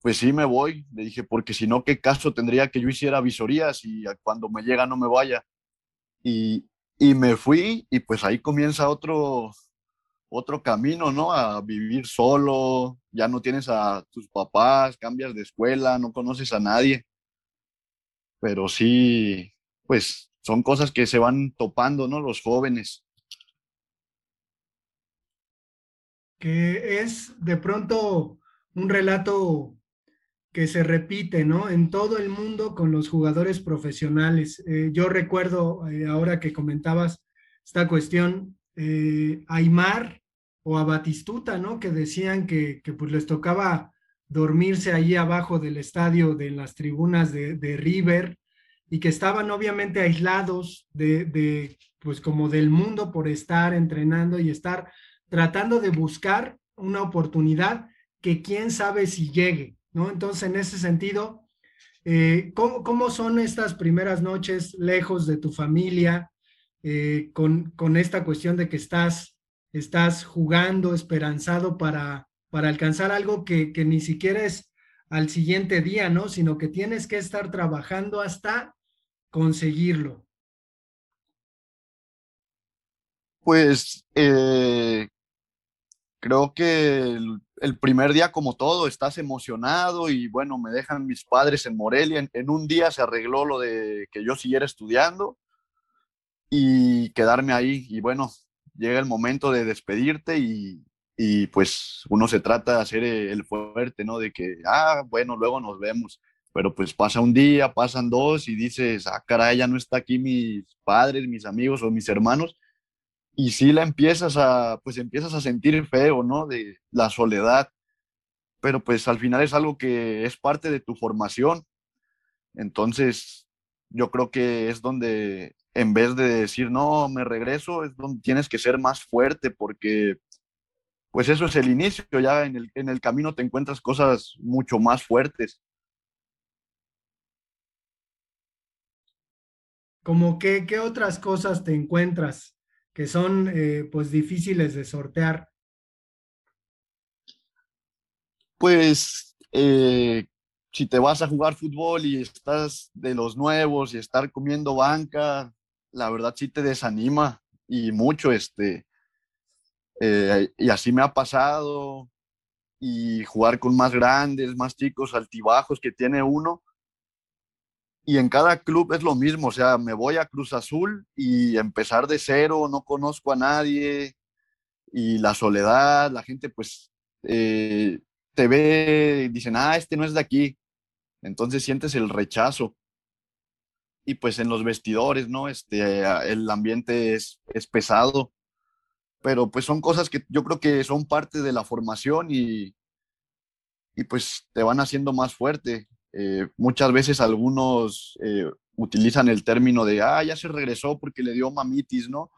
pues sí me voy. Le dije, porque si no, ¿qué caso tendría que yo hiciera visorías y cuando me llega no me vaya? Y, y me fui y pues ahí comienza otro, otro camino, ¿no? A vivir solo, ya no tienes a tus papás, cambias de escuela, no conoces a nadie. Pero sí, pues son cosas que se van topando, ¿no? Los jóvenes. Que es de pronto un relato que se repite, ¿no? En todo el mundo con los jugadores profesionales. Eh, yo recuerdo, eh, ahora que comentabas esta cuestión, eh, Aymar o a Batistuta, ¿no? Que decían que, pues les tocaba dormirse ahí abajo del estadio de las tribunas de, de River y que estaban obviamente aislados de, de, pues como del mundo por estar entrenando y estar tratando de buscar una oportunidad que quién sabe si llegue, ¿no? Entonces, en ese sentido, eh, ¿cómo, ¿cómo, son estas primeras noches lejos de tu familia eh, con, con esta cuestión de que estás, estás jugando, esperanzado para, para alcanzar algo que, que ni siquiera es al siguiente día, ¿no? Sino que tienes que estar trabajando hasta conseguirlo. Pues eh, creo que el, primer día, como todo, estás emocionado y bueno, me dejan mis padres en Morelia. En, un día se arregló lo de que yo siguiera estudiando y quedarme ahí. Y bueno, llega el momento de despedirte y, y pues uno se trata de hacer el fuerte, ¿no? De que, ah, bueno, luego nos vemos. Pero pues pasa un día, pasan dos y dices, ah, caray, ya no está aquí mis padres, mis amigos o mis hermanos y sí la empiezas a, pues empiezas a sentir feo, ¿no? De la soledad, pero pues al final es algo que es parte de tu formación. Entonces, yo creo que es donde, en vez de decir, no, me regreso, es donde tienes que ser más fuerte porque, pues eso es el inicio, ya en el, en el camino te encuentras cosas mucho más fuertes. ¿Como qué, qué otras cosas te encuentras que son eh, pues difíciles de sortear? Pues eh, si te vas a jugar fútbol y estás de los nuevos y estar comiendo banca, la verdad sí te desanima y mucho, este, eh, y así me ha pasado, y jugar con más grandes, más chicos, altibajos que tiene uno, y en cada club es lo mismo, o sea, me voy a Cruz Azul y empezar de cero, no conozco a nadie y la soledad, la gente pues eh, te ve dicen, ah, este no es de aquí, entonces sientes el rechazo. Y pues en los vestidores, ¿no? Este, el ambiente es, es pesado, pero pues son cosas que yo creo que son parte de la formación y, y pues te van haciendo más fuerte. Eh, muchas veces algunos eh, utilizan el término de, ah, ya se regresó porque le dio mamitis, ¿no?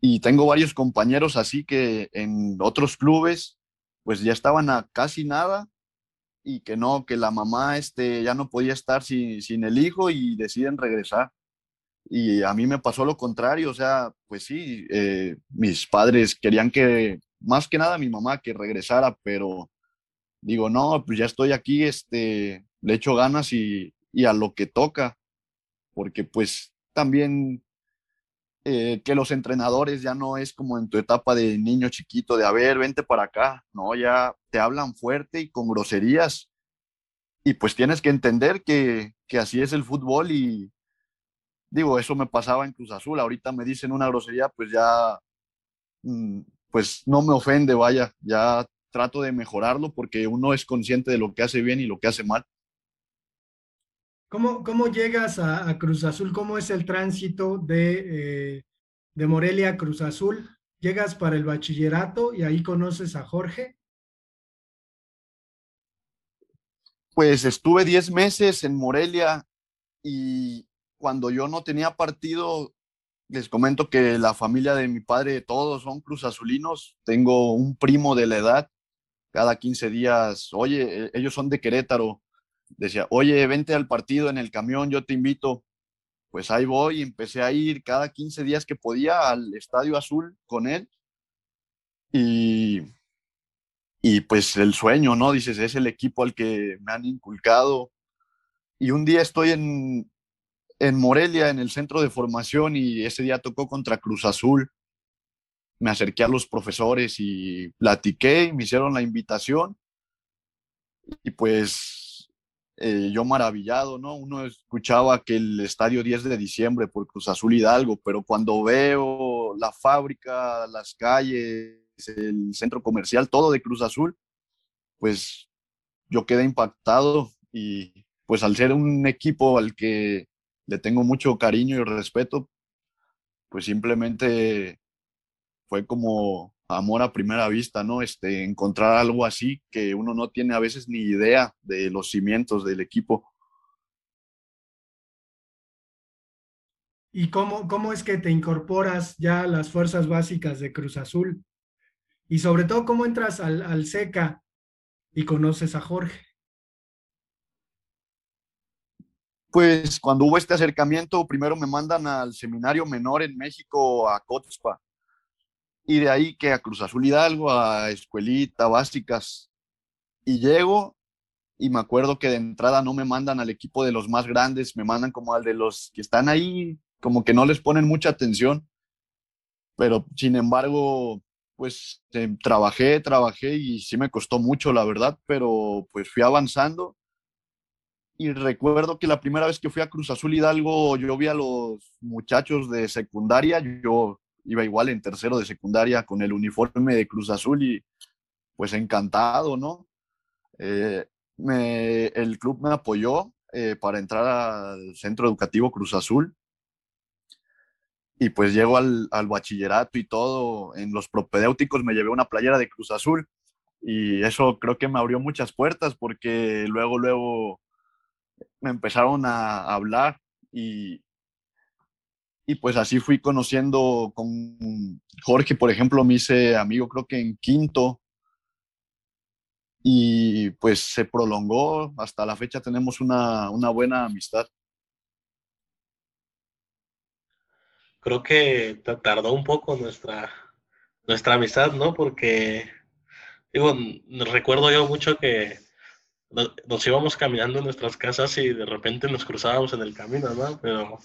Y tengo varios compañeros así que en otros clubes, pues ya estaban a casi nada y que no, que la mamá este, ya no podía estar sin, sin el hijo y deciden regresar. Y a mí me pasó lo contrario, o sea, pues sí, eh, mis padres querían que, más que nada mi mamá, que regresara, pero digo, no, pues ya estoy aquí, este, le echo ganas y, y a lo que toca, porque pues también eh, que los entrenadores ya no es como en tu etapa de niño chiquito, de a ver, vente para acá, no, ya te hablan fuerte y con groserías. Y pues tienes que entender que, que así es el fútbol y digo, eso me pasaba en Cruz Azul, ahorita me dicen una grosería, pues ya, mm, pues no me ofende, vaya, ya trato de mejorarlo porque uno es consciente de lo que hace bien y lo que hace mal. ¿Cómo, cómo llegas a, Cruz Azul? ¿Cómo es el tránsito de, eh, de Morelia a Cruz Azul? ¿Llegas para el bachillerato y ahí conoces a Jorge? Pues estuve 10 meses en Morelia y cuando yo no tenía partido, les comento que la familia de mi padre, todos son cruzazulinos. Tengo un primo de la edad cada 15 días, oye, e, ellos son de Querétaro, decía, oye, vente al partido en el camión, yo te invito. Pues ahí voy, empecé a ir cada 15 días que podía al Estadio Azul con él. Y, y pues el sueño, ¿no? Dices, es el equipo al que me han inculcado. Y un día estoy en, en Morelia, en el centro de formación, y ese día tocó contra Cruz Azul me acerqué a los profesores y platiqué, me hicieron la invitación y pues eh, yo maravillado, ¿no? Uno escuchaba que el estadio 10 de diciembre por Cruz Azul Hidalgo, pero cuando veo la fábrica, las calles, el centro comercial, todo de Cruz Azul, pues yo quedé impactado y pues al ser un equipo al que le tengo mucho cariño y respeto, pues simplemente fue como amor a primera vista, ¿no? Este, encontrar algo así que uno no tiene a veces ni idea de los cimientos del equipo. ¿Y cómo, cómo es que te incorporas ya a las fuerzas básicas de Cruz Azul? Y sobre todo, ¿cómo entras al, al SECA y conoces a Jorge? Pues cuando hubo este acercamiento, primero me mandan al seminario menor en México, a Cotzpa, y de ahí que a Cruz Azul Hidalgo, a Escuelita, Básicas, y llego y me acuerdo que de entrada no me mandan al equipo de los más grandes, me mandan como al de los que están ahí, como que no les ponen mucha atención, pero sin embargo, pues eh, trabajé, trabajé y sí me costó mucho, la verdad, pero pues fui avanzando. Y recuerdo que la primera vez que fui a Cruz Azul Hidalgo, yo vi a los muchachos de secundaria, yo iba igual en tercero de secundaria con el uniforme de Cruz Azul y pues encantado, ¿no? Eh, el club me apoyó eh, para entrar al centro educativo Cruz Azul y pues llego al, al, bachillerato y todo, en los propedéuticos me llevé una playera de Cruz Azul y eso creo que me abrió muchas puertas porque luego, luego me empezaron a hablar y, y pues así fui conociendo con Jorge, por ejemplo, me hice amigo creo que en quinto y pues se prolongó, hasta la fecha tenemos una, una buena amistad. Creo que tardó un poco nuestra, nuestra amistad, ¿no? Porque, digo, recuerdo yo mucho que nos, íbamos caminando en nuestras casas y de repente nos cruzábamos en el camino, ¿no? Pero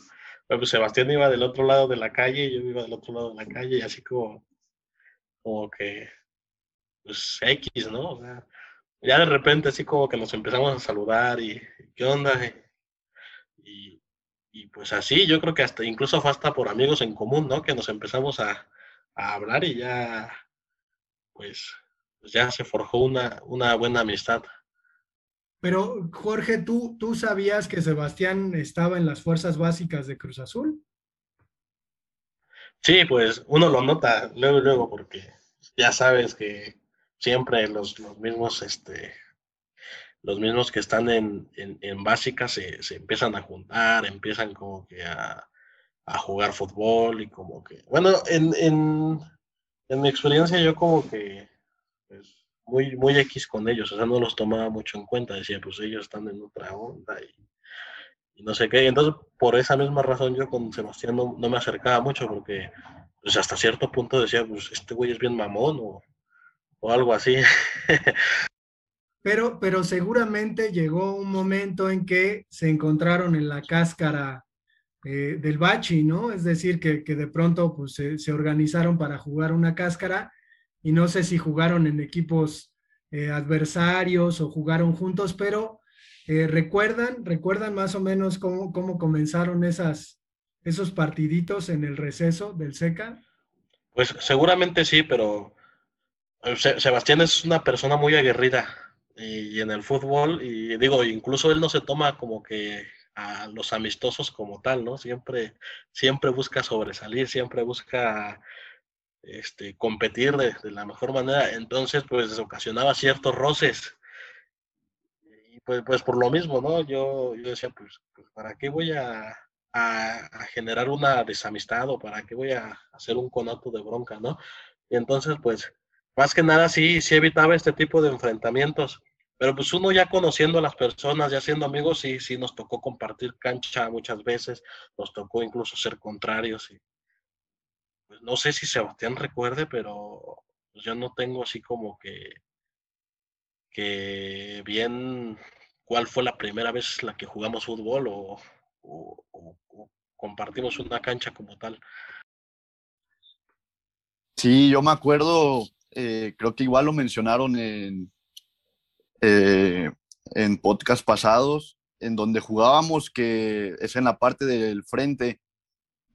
pues Sebastián iba del otro lado de la calle yo iba del otro lado de la calle y así como, como que, pues X, ¿no? ya de repente así como que nos empezamos a saludar y, ¿qué onda? Y, y, pues así, yo creo que hasta, incluso fue hasta por amigos en común, ¿no? Que nos empezamos a, a hablar y ya, pues, pues ya se forjó una, una buena amistad. Pero Jorge, ¿tú, ¿tú sabías que Sebastián estaba en las fuerzas básicas de Cruz Azul? Sí, pues uno lo nota luego, luego, porque ya sabes que siempre los, los mismos, este, los mismos que están en, en, básicas se, se, empiezan a juntar, empiezan como que a, a jugar fútbol y como que, bueno, en, en, en mi experiencia yo como que, muy, muy X con ellos, o sea, no los tomaba mucho en cuenta, decía, pues ellos están en otra onda y, no sé qué. Y entonces, por esa misma razón, yo con Sebastián no, me acercaba mucho porque, pues hasta cierto punto decía, pues este güey es bien mamón o, o algo así. Pero, pero seguramente llegó un momento en que se encontraron en la cáscara eh, del bachi, ¿no? Es decir, que, que de pronto pues, se, se, organizaron para jugar una cáscara y no sé si jugaron en equipos eh, adversarios o jugaron juntos, pero eh, recuerdan, recuerdan más o menos cómo, cómo comenzaron esas, esos partiditos en el receso del SECA. Pues seguramente sí, pero eh, Sebastián es una persona muy aguerrida y, en el fútbol, y digo, incluso él no se toma como que a los amistosos como tal, ¿no? Siempre, siempre busca sobresalir, siempre busca este, competir de, la mejor manera. Entonces, pues ocasionaba ciertos roces. Y pues, pues por lo mismo, ¿no? Yo, yo decía, pues, pues ¿para qué voy a, a, generar una desamistad o para qué voy a hacer un conato de bronca, ¿no? Y entonces, pues, más que nada sí, sí evitaba este tipo de enfrentamientos. Pero pues uno ya conociendo a las personas, ya siendo amigos, sí, sí nos tocó compartir cancha muchas veces, nos tocó incluso ser contrarios y, no sé si Sebastián recuerde, pero pues, yo no tengo así como que, que bien cuál fue la primera vez la que jugamos fútbol o, compartimos una cancha como tal. Sí, yo me acuerdo, eh, creo que igual lo mencionaron en, eh, en podcast pasados, en donde jugábamos, que es en la parte del frente,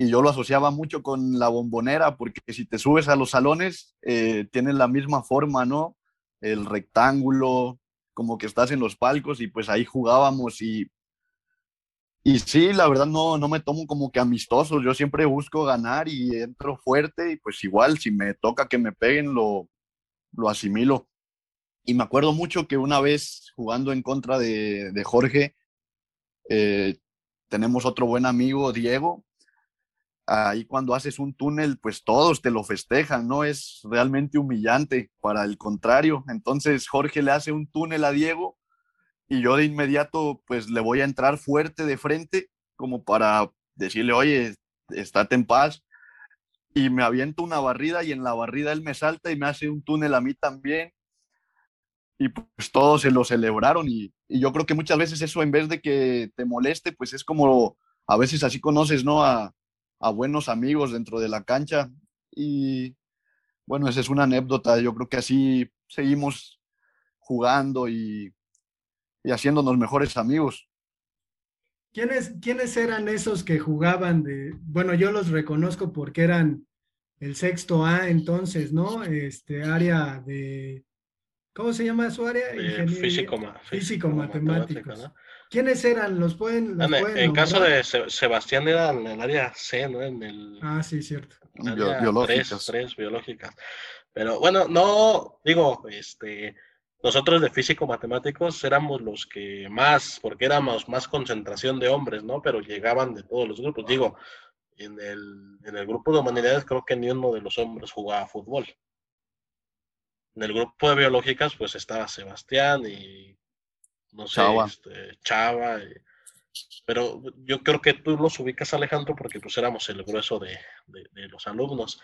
y yo lo asociaba mucho con la bombonera, porque si te subes a los salones, eh, tienen la misma forma, ¿no? El rectángulo, como que estás en los palcos y pues ahí jugábamos y y sí, la verdad no, no me tomo como que amistoso, yo siempre busco ganar y entro fuerte y pues igual si me toca que me peguen lo, lo asimilo. Y me acuerdo mucho que una vez jugando en contra de, de Jorge, eh, tenemos otro buen amigo, Diego. Ahí cuando haces un túnel, pues todos te lo festejan, ¿no? Es realmente humillante para el contrario. Entonces Jorge le hace un túnel a Diego y yo de inmediato pues le voy a entrar fuerte de frente como para decirle, oye, estate en paz. Y me aviento una barrida y en la barrida él me salta y me hace un túnel a mí también. Y pues todos se lo celebraron y, yo creo que muchas veces eso en vez de que te moleste, pues es como a veces así conoces, ¿no? A, a buenos amigos dentro de la cancha. Y bueno, esa es una anécdota. Yo creo que así seguimos jugando y, y haciéndonos mejores amigos. ¿Quiénes, ¿Quiénes eran esos que jugaban de, bueno, yo los reconozco porque eran el sexto A entonces, ¿no? Este área de, ¿cómo se llama su área? físico, físico, matemáticos. ¿Quiénes eran? ¿Los pueden? en, en caso de Sebastián era en el área C, ¿no? En el, ah, sí, cierto. biológicas. tres biológicas. Pero bueno, no, digo, este, nosotros de físico matemáticos éramos los que más, porque éramos más concentración de hombres, ¿no? Pero llegaban de todos los grupos. Digo, en el, en el grupo de humanidades creo que ni uno de los hombres jugaba fútbol. En el grupo de biológicas pues estaba Sebastián y no sé, Chava. Este, Chava pero yo creo que tú los ubicas Alejandro porque pues éramos el grueso de, de los alumnos.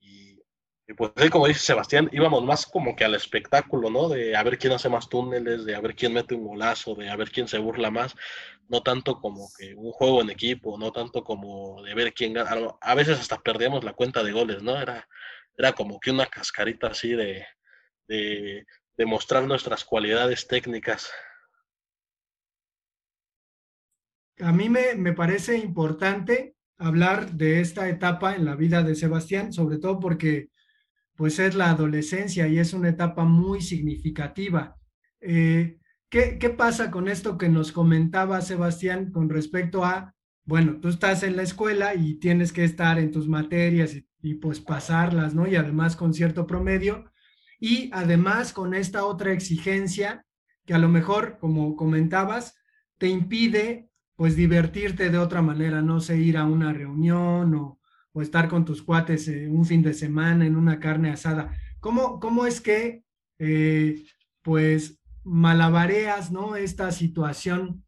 Y pues como dice Sebastián, íbamos más como que al espectáculo, ¿no? De a ver quién hace más túneles, de a ver quién mete un golazo, de a ver quién se burla más, no tanto como que un juego en equipo, no tanto como de ver quién gana. A veces hasta perdíamos la cuenta de goles, ¿no? Era, era como que una cascarita así de, de, de mostrar nuestras cualidades técnicas. A mí me, me parece importante hablar de esta etapa en la vida de Sebastián, sobre todo porque pues es la adolescencia y es una etapa muy significativa. Eh, ¿qué, ¿Qué pasa con esto que nos comentaba Sebastián con respecto a, bueno, tú estás en la escuela y tienes que estar en tus materias y, pues pasarlas, ¿no? Y además con cierto promedio. Y además con esta otra exigencia que a lo mejor, como comentabas, te impide pues divertirte de otra manera, no sé, ir a una reunión o, o estar con tus cuates eh, un fin de semana en una carne asada. ¿Cómo, cómo es que, eh, pues, malabareas, ¿no? Esta situación.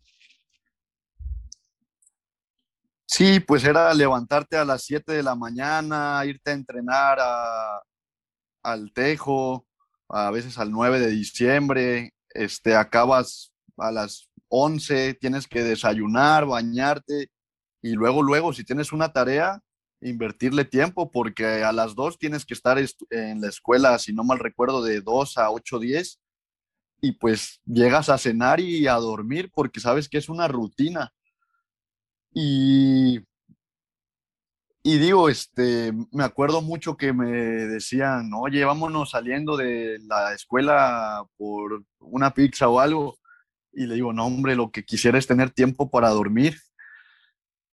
Sí, pues era levantarte a las 7 de la mañana, irte a entrenar al Tejo, a veces al 9 de diciembre, este, acabas a las 11, tienes que desayunar, bañarte y luego, luego, si tienes una tarea, invertirle tiempo porque a las dos tienes que estar en la escuela, si no mal recuerdo, de 2 a 8, 10 y pues llegas a cenar y a dormir porque sabes que es una rutina. Y, y digo, este, me acuerdo mucho que me decían, oye, vámonos saliendo de la escuela por una pizza o algo. Y le digo, no, hombre, lo que quisiera es tener tiempo para dormir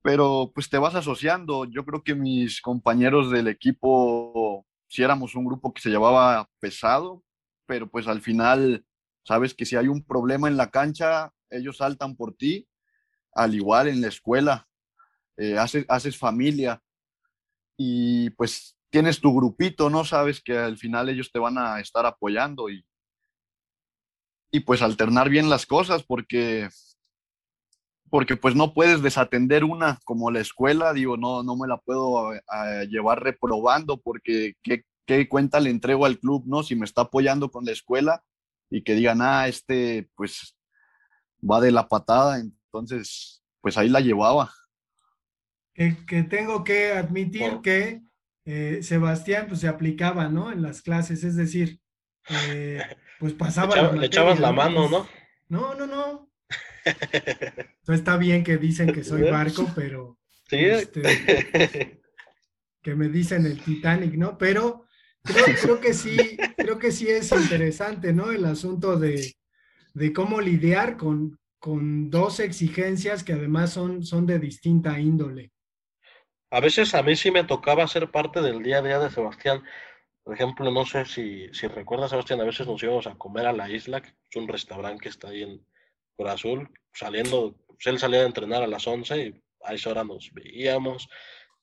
pero pues te vas asociando. Yo creo que mis compañeros del equipo, si éramos un grupo que se llevaba pesado, pero pues al final, sabes que si hay un problema en la cancha, ellos saltan por ti, al igual en la escuela, eh, haces, haces familia y pues tienes tu grupito, ¿no? Sabes que al final ellos te van a estar apoyando y, y pues alternar bien las cosas porque porque pues no puedes desatender una como la escuela, digo, no, no me la puedo eh, llevar reprobando porque ¿qué, ¿qué, cuenta le entrego al club, no? Si me está apoyando con la escuela y que digan, ah, este pues va de la patada, entonces pues ahí la llevaba. Que, tengo que admitir que eh, Sebastián pues se aplicaba, ¿no? En las clases, es decir, eh, pues <laughs> pasaba... Le, echabas la mano, ¿no? No, no, <laughs> no. No está bien que dicen que soy <laughs> barco, pero ¿Sí? este, que me dicen el Titanic, ¿no? Pero creo, que sí, creo que sí es interesante, ¿no? El asunto de, cómo lidiar con, con dos exigencias que además son, son de distinta índole. A veces a mí sí me tocaba ser parte del día a día de Sebastián. Por ejemplo, no sé si, si recuerdas, Sebastián, a veces nos íbamos a comer a la isla, que es un restaurante que está ahí en Azul, saliendo, pues, él salía a entrenar a las 11 y a esa hora nos veíamos,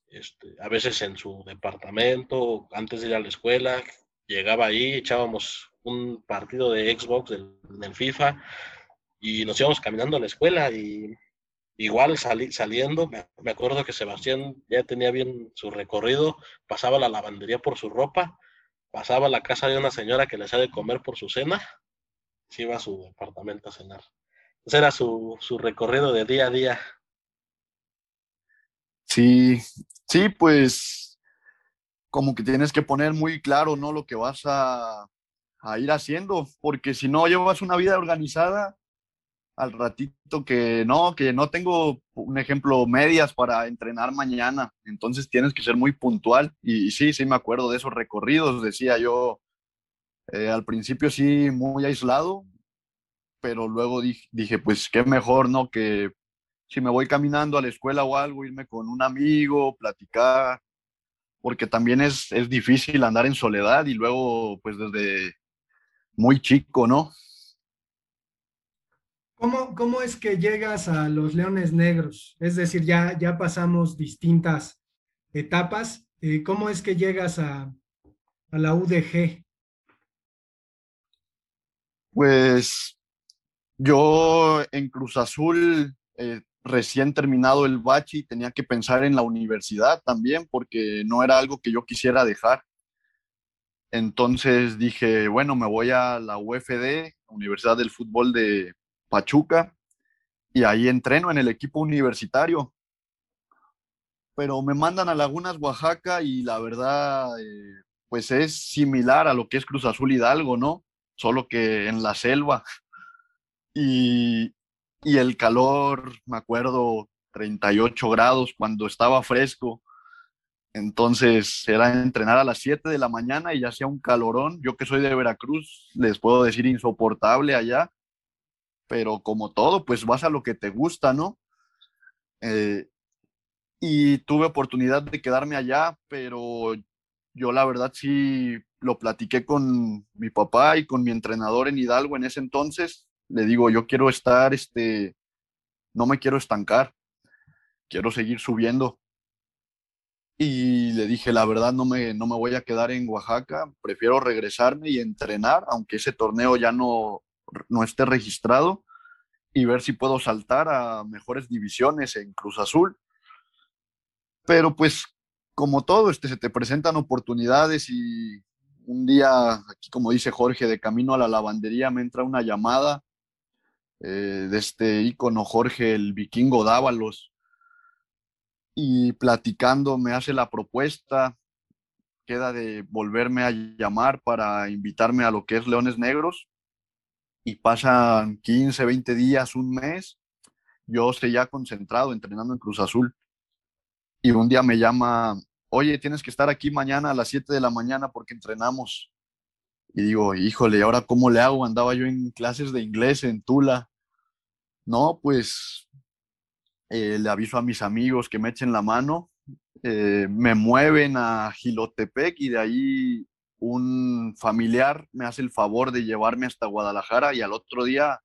este, a veces en su departamento, antes de ir a la escuela, llegaba ahí, echábamos un partido de Xbox del, del FIFA y nos íbamos caminando a la escuela y igual saliendo, me, acuerdo que Sebastián ya tenía bien su recorrido, pasaba la lavandería por su ropa, pasaba a la casa de una señora que le hacía de comer por su cena, se iba a su departamento a cenar. Ese era su, su recorrido de día a día. Sí, sí, pues como que tienes que poner muy claro, ¿no? Lo que vas a, a ir haciendo, porque si no llevas una vida organizada, al ratito que no, que no tengo un ejemplo medias para entrenar mañana, entonces tienes que ser muy puntual y, sí, sí me acuerdo de esos recorridos, decía yo, eh, al principio sí muy aislado, pero luego dije, dije, pues qué mejor, ¿no? Que si me voy caminando a la escuela o algo, irme con un amigo, platicar, porque también es, es difícil andar en soledad y luego pues desde muy chico, ¿no? ¿Cómo, es que llegas a los Leones Negros? Es decir, ya, ya pasamos distintas etapas. Eh, ¿Cómo es que llegas a, la UDG? Pues yo en Cruz Azul, eh, recién terminado el bachi, tenía que pensar en la universidad también, porque no era algo que yo quisiera dejar. Entonces dije, bueno, me voy a la UFD, Universidad del Fútbol de, Pachuca y ahí entreno en el equipo universitario. Pero me mandan a Lagunas, Oaxaca y la verdad, eh, pues es similar a lo que es Cruz Azul Hidalgo, ¿no? Solo que en la selva. Y, y el calor, me acuerdo, 38 grados cuando estaba fresco. Entonces era entrenar a las 7 de la mañana y ya hacía un calorón. Yo que soy de Veracruz, les puedo decir insoportable allá pero como todo, pues vas a lo que te gusta, ¿no? Eh, y tuve oportunidad de quedarme allá, pero yo la verdad sí lo platiqué con mi papá y con mi entrenador en Hidalgo en ese entonces. Le digo, yo quiero estar, este, no me quiero estancar, quiero seguir subiendo. Y le dije, la verdad no me, no me voy a quedar en Oaxaca, prefiero regresarme y entrenar, aunque ese torneo ya no, no esté registrado y ver si puedo saltar a mejores divisiones en Cruz Azul. Pero pues como todo, este, se te presentan oportunidades y un día, aquí como dice Jorge, de camino a la lavandería me entra una llamada eh, de este ícono Jorge, el vikingo Dávalos, y platicando me hace la propuesta, queda de volverme a llamar para invitarme a lo que es Leones Negros y pasan 15, 20 días, un mes, yo ya concentrado entrenando en Cruz Azul. Y un día me llama, oye, tienes que estar aquí mañana a las 7 de la mañana porque entrenamos. Y digo, híjole, ¿ahora cómo le hago? Andaba yo en clases de inglés en Tula. No, pues eh, le aviso a mis amigos que me echen la mano. Eh, me mueven a Gilotepec y de ahí un familiar me hace el favor de llevarme hasta Guadalajara y al otro día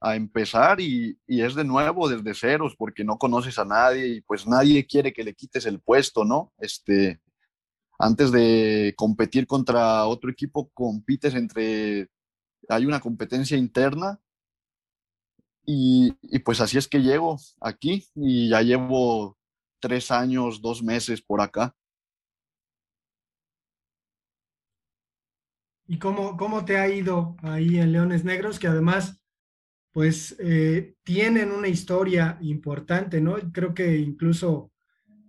a empezar y, es de nuevo desde ceros porque no conoces a nadie y pues nadie quiere que le quites el puesto, ¿no? Este, antes de competir contra otro equipo, compites entre, hay una competencia interna y, y pues así es que llego aquí y ya llevo tres años, dos meses por acá. ¿Y cómo, cómo te ha ido ahí en Leones Negros? Que además, pues, eh, tienen una historia importante, ¿no? Creo que incluso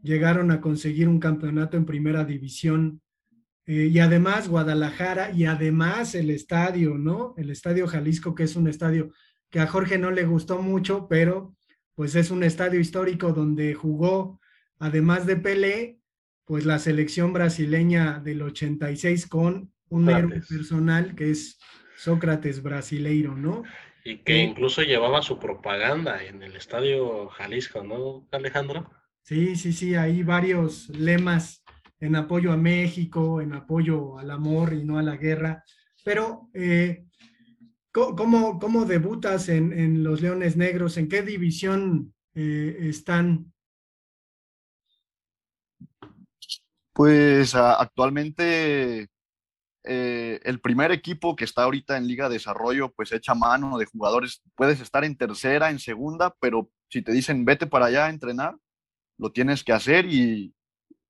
llegaron a conseguir un campeonato en primera división. Eh, y además Guadalajara y además el estadio, ¿no? El estadio Jalisco, que es un estadio que a Jorge no le gustó mucho, pero pues es un estadio histórico donde jugó, además de Pelé, pues la selección brasileña del 86 con un héroe personal que es Sócrates brasileiro, ¿no? Y que incluso llevaba su propaganda en el Estadio Jalisco, ¿no, Alejandro? Sí, sí, sí, hay varios lemas en apoyo a México, en apoyo al amor y no a la guerra. Pero, eh, ¿cómo, ¿cómo, debutas en, en, los Leones Negros? ¿En qué división eh, están? Pues actualmente eh, el primer equipo que está ahorita en Liga de Desarrollo, pues echa mano de jugadores. Puedes estar en tercera, en segunda, pero si te dicen vete para allá a entrenar, lo tienes que hacer y,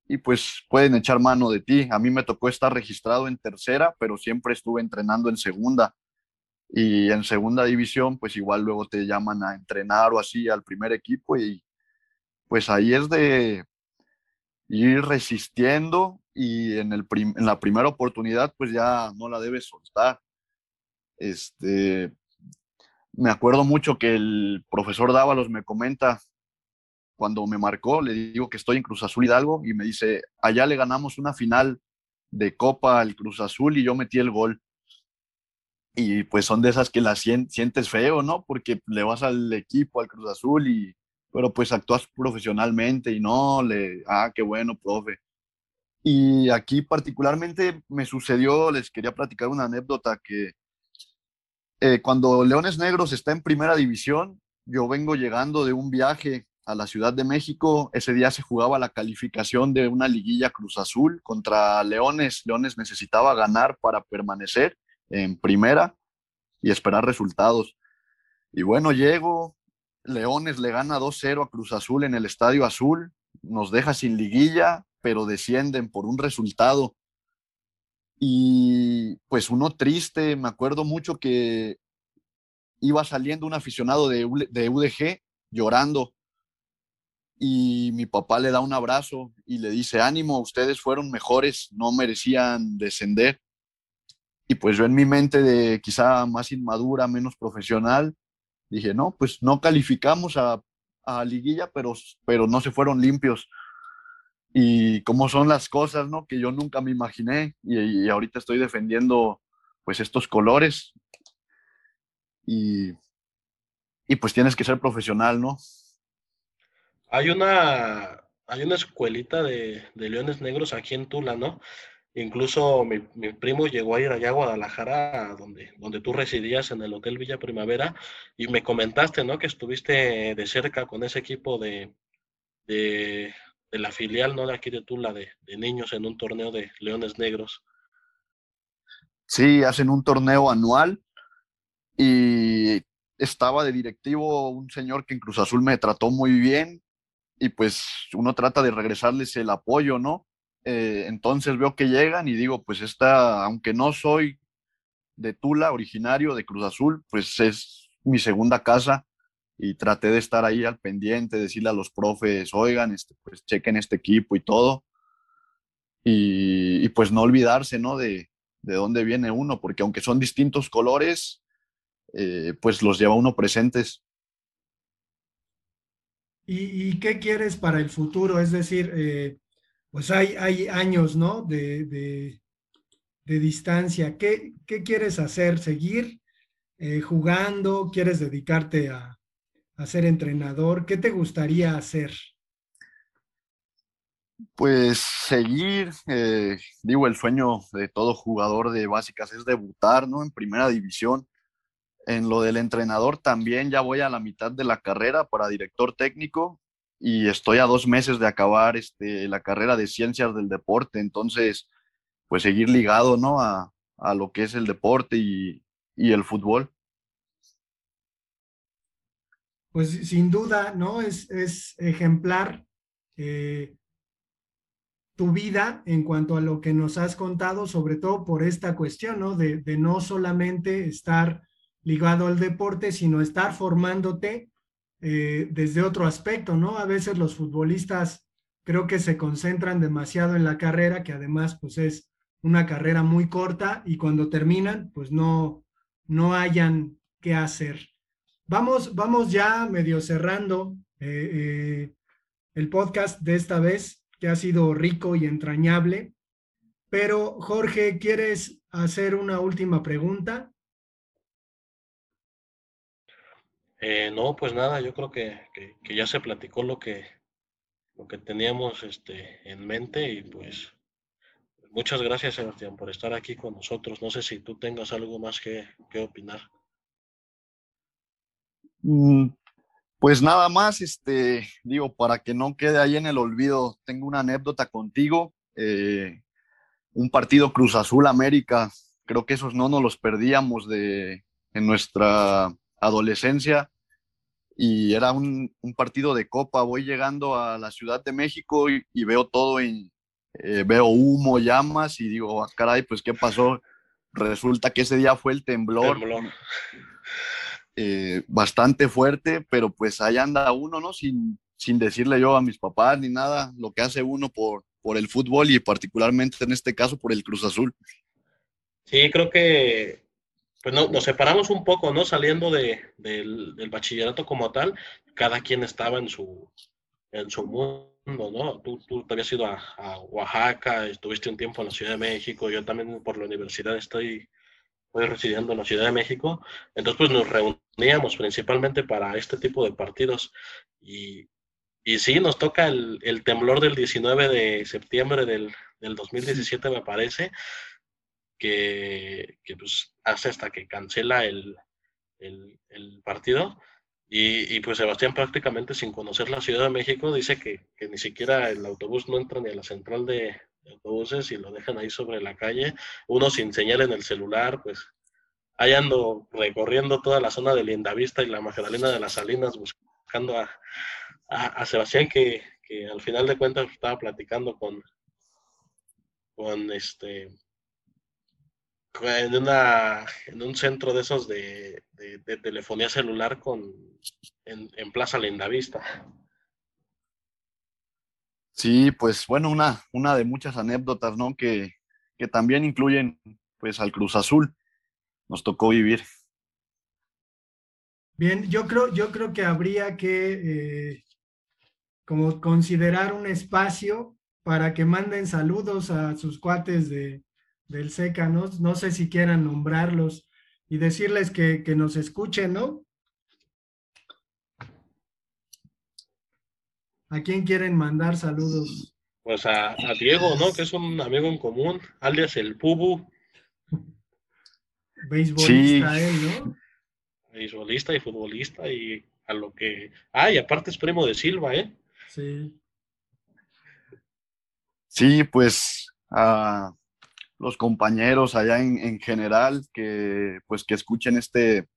y pues pueden echar mano de ti. A mí me tocó estar registrado en tercera, pero siempre estuve entrenando en segunda. Y en segunda división, pues igual luego te llaman a entrenar o así al primer equipo y pues ahí es de ir resistiendo y en, el en la primera oportunidad pues ya no la debes soltar. Este, me acuerdo mucho que el profesor Dávalos me comenta cuando me marcó, le digo que estoy en Cruz Azul Hidalgo y me dice, allá le ganamos una final de Copa al Cruz Azul y yo metí el gol. Y pues son de esas que las sientes feo, ¿no? Porque le vas al equipo, al Cruz Azul y, pero pues actúas profesionalmente y no, le, ah, qué bueno, profe. Y aquí particularmente me sucedió, les quería platicar una anécdota que eh, cuando Leones Negros está en primera división, yo vengo llegando de un viaje a la Ciudad de México. Ese día se jugaba la calificación de una liguilla Cruz Azul contra Leones. Leones necesitaba ganar para permanecer en primera y esperar resultados. Y bueno, llego, Leones le gana 2-0 a Cruz Azul en el Estadio Azul, nos deja sin liguilla, pero descienden por un resultado. Y pues uno triste, me acuerdo mucho que iba saliendo un aficionado de, UDG llorando y mi papá le da un abrazo y le dice, ánimo, ustedes fueron mejores, no merecían descender. Y pues yo en mi mente de quizá más inmadura, menos profesional, dije, no, pues no calificamos a, a liguilla, pero, pero no se fueron limpios y cómo son las cosas, ¿no? Que yo nunca me imaginé y, ahorita estoy defendiendo pues estos colores y, y, pues tienes que ser profesional, ¿no? Hay una, hay una escuelita de, de leones negros aquí en Tula, ¿no? Incluso mi, mi, primo llegó a ir allá a Guadalajara, donde, donde tú residías en el Hotel Villa Primavera, y me comentaste, ¿no? Que estuviste de cerca con ese equipo de, de, de la filial, ¿no? De aquí de Tula, de, niños en un torneo de Leones Negros. Sí, hacen un torneo anual y estaba de directivo un señor que en Cruz Azul me trató muy bien y pues uno trata de regresarles el apoyo, ¿no? Eh, entonces veo que llegan y digo, pues esta, aunque no soy de Tula, originario de Cruz Azul, pues es mi segunda casa y traté de estar ahí al pendiente, decirle a los profes, oigan, este, pues chequen este equipo y todo. Y, pues no olvidarse, ¿no? De, de, dónde viene uno, porque aunque son distintos colores, eh, pues los lleva uno presentes. ¿Y, qué quieres para el futuro? Es decir, eh, pues hay, hay años, ¿no? De, de, distancia. ¿Qué, ¿Qué, quieres hacer? ¿Seguir eh, jugando? ¿Quieres dedicarte a, a ser entrenador? ¿Qué te gustaría hacer? Pues seguir, eh, digo, el sueño de todo jugador de básicas es debutar, ¿no? En primera división. En lo del entrenador también ya voy a la mitad de la carrera para director técnico y estoy a dos meses de acabar este, la carrera de ciencias del deporte. Entonces, pues seguir ligado, ¿no? A, lo que es el deporte y el fútbol pues sin duda, ¿no? Es, es ejemplar eh, tu vida en cuanto a lo que nos has contado, sobre todo por esta cuestión, ¿no? De, de no solamente estar ligado al deporte, sino estar formándote eh, desde otro aspecto, ¿no? A veces los futbolistas creo que se concentran demasiado en la carrera, que además pues es una carrera muy corta y cuando terminan pues no, no hayan qué hacer. Vamos, vamos ya medio cerrando eh, eh, el podcast de esta vez, que ha sido rico y entrañable. Pero, Jorge, ¿quieres hacer una última pregunta? Eh, no, pues nada, yo creo que, ya se platicó lo que, lo que teníamos este, en mente y pues muchas gracias Sebastián por estar aquí con nosotros. No sé si tú tengas algo más que, opinar. Mm, pues nada más, este, digo, para que no quede ahí en el olvido, tengo una anécdota contigo. Eh, un partido Cruz Azul América, creo que esos no nos los perdíamos de, en nuestra adolescencia y era un, partido de copa. Voy llegando a la Ciudad de México y, veo todo en, eh, veo humo, llamas y digo, ah, caray, pues ¿qué pasó? Resulta que ese día fue el temblor. Eh, bastante fuerte, pero pues ahí anda uno, ¿no? Sin, sin decirle yo a mis papás ni nada, lo que hace uno por, por el fútbol y particularmente en este caso por el Cruz Azul. Sí, creo que pues no, nos separamos un poco, ¿no? Saliendo de, del, bachillerato como tal, cada quien estaba en su, en su mundo, ¿no? Tú, tú te habías ido a, a, Oaxaca, estuviste un tiempo en la Ciudad de México, yo también por la universidad estoy, estoy residiendo en la Ciudad de México, entonces pues nos reuníamos principalmente para este tipo de partidos y, y sí, nos toca el, temblor del 19 de septiembre del, 2017, me parece, que, pues, hace hasta que cancela el, partido. Y, pues Sebastián prácticamente sin conocer la Ciudad de México dice que, ni siquiera el autobús no entra ni a la central de, autobuses y lo dejan ahí sobre la calle, uno sin señal en el celular, pues ahí ando recorriendo toda la zona de Lindavista y la Magdalena de las Salinas buscando a, a, Sebastián que, al final de cuentas estaba platicando con, con este en una en un centro de esos de, telefonía celular con en, en Plaza Lindavista. Sí, pues bueno, una, una de muchas anécdotas, ¿no? Que, que también incluyen pues al Cruz Azul. Nos tocó vivir. Bien, yo creo, yo creo que habría que eh, como considerar un espacio para que manden saludos a sus cuates de, del SECA, ¿no? No sé si quieran nombrarlos y decirles que, nos escuchen, ¿no? ¿A quién quieren mandar saludos? Pues a, Diego, ¿no? Que es un amigo en común, alias el Pubu. Beisbolista él, ¿no? Beisbolista y futbolista y a lo que... Ah, y aparte es primo de Silva, ¿eh? Sí. Sí, pues a los compañeros allá en, general que pues que escuchen este,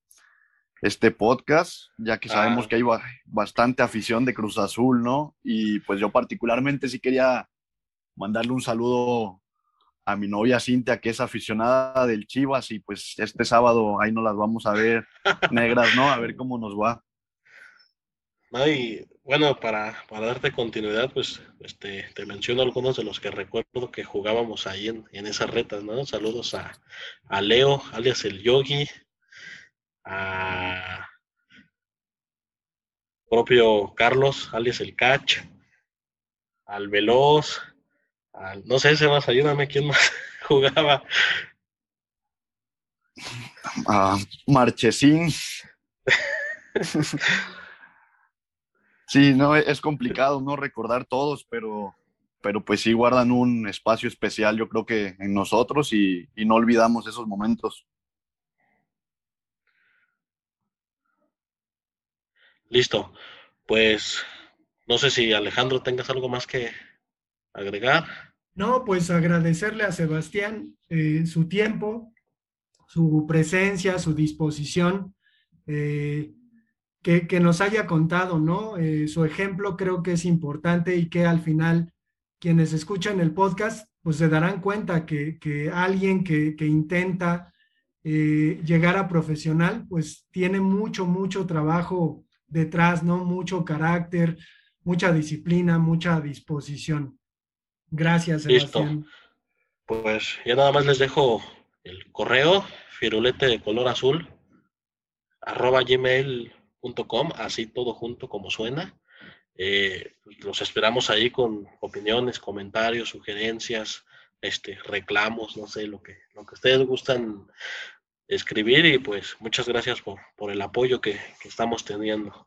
este podcast, ya que sabemos ah. que hay bastante afición de Cruz Azul, ¿no? Y pues yo particularmente sí quería mandarle un saludo a mi novia Cintia, que es aficionada del Chivas, y pues este sábado ahí nos las vamos a ver <laughs> negras, ¿no? A ver cómo nos va. Y bueno, para, darte continuidad, pues este, te menciono algunos de los que recuerdo que jugábamos ahí en, esas retas, ¿no? Saludos a, Leo, alias el Yogi, a propio Carlos, alias el Catch, al Veloz, al, no sé, Sebas, ayúdame, ¿quién más <laughs> jugaba? A Marchesín. Sí, no, es complicado no recordar todos, pero, pero pues sí guardan un espacio especial, yo creo que en nosotros y, no olvidamos esos momentos. Listo. Pues no sé si Alejandro tengas algo más que agregar. No, pues agradecerle a Sebastián eh, su tiempo, su presencia, su disposición. Eh, que, nos haya contado, ¿no? Eh, su ejemplo creo que es importante y que al final quienes escuchan el podcast, pues se darán cuenta que, alguien que, intenta eh, llegar a profesional, pues tiene mucho, mucho trabajo detrás, ¿no? Mucho carácter, mucha disciplina, mucha disposición. Gracias, Sebastián. Listo. Pues ya nada más les dejo el correo, firulete de color azul, arroba gmail así todo junto como suena. Eh, los esperamos ahí con opiniones, comentarios, sugerencias, este, reclamos, no sé, lo que, lo que ustedes gustan escribir y pues muchas gracias por, por el apoyo que, que estamos teniendo.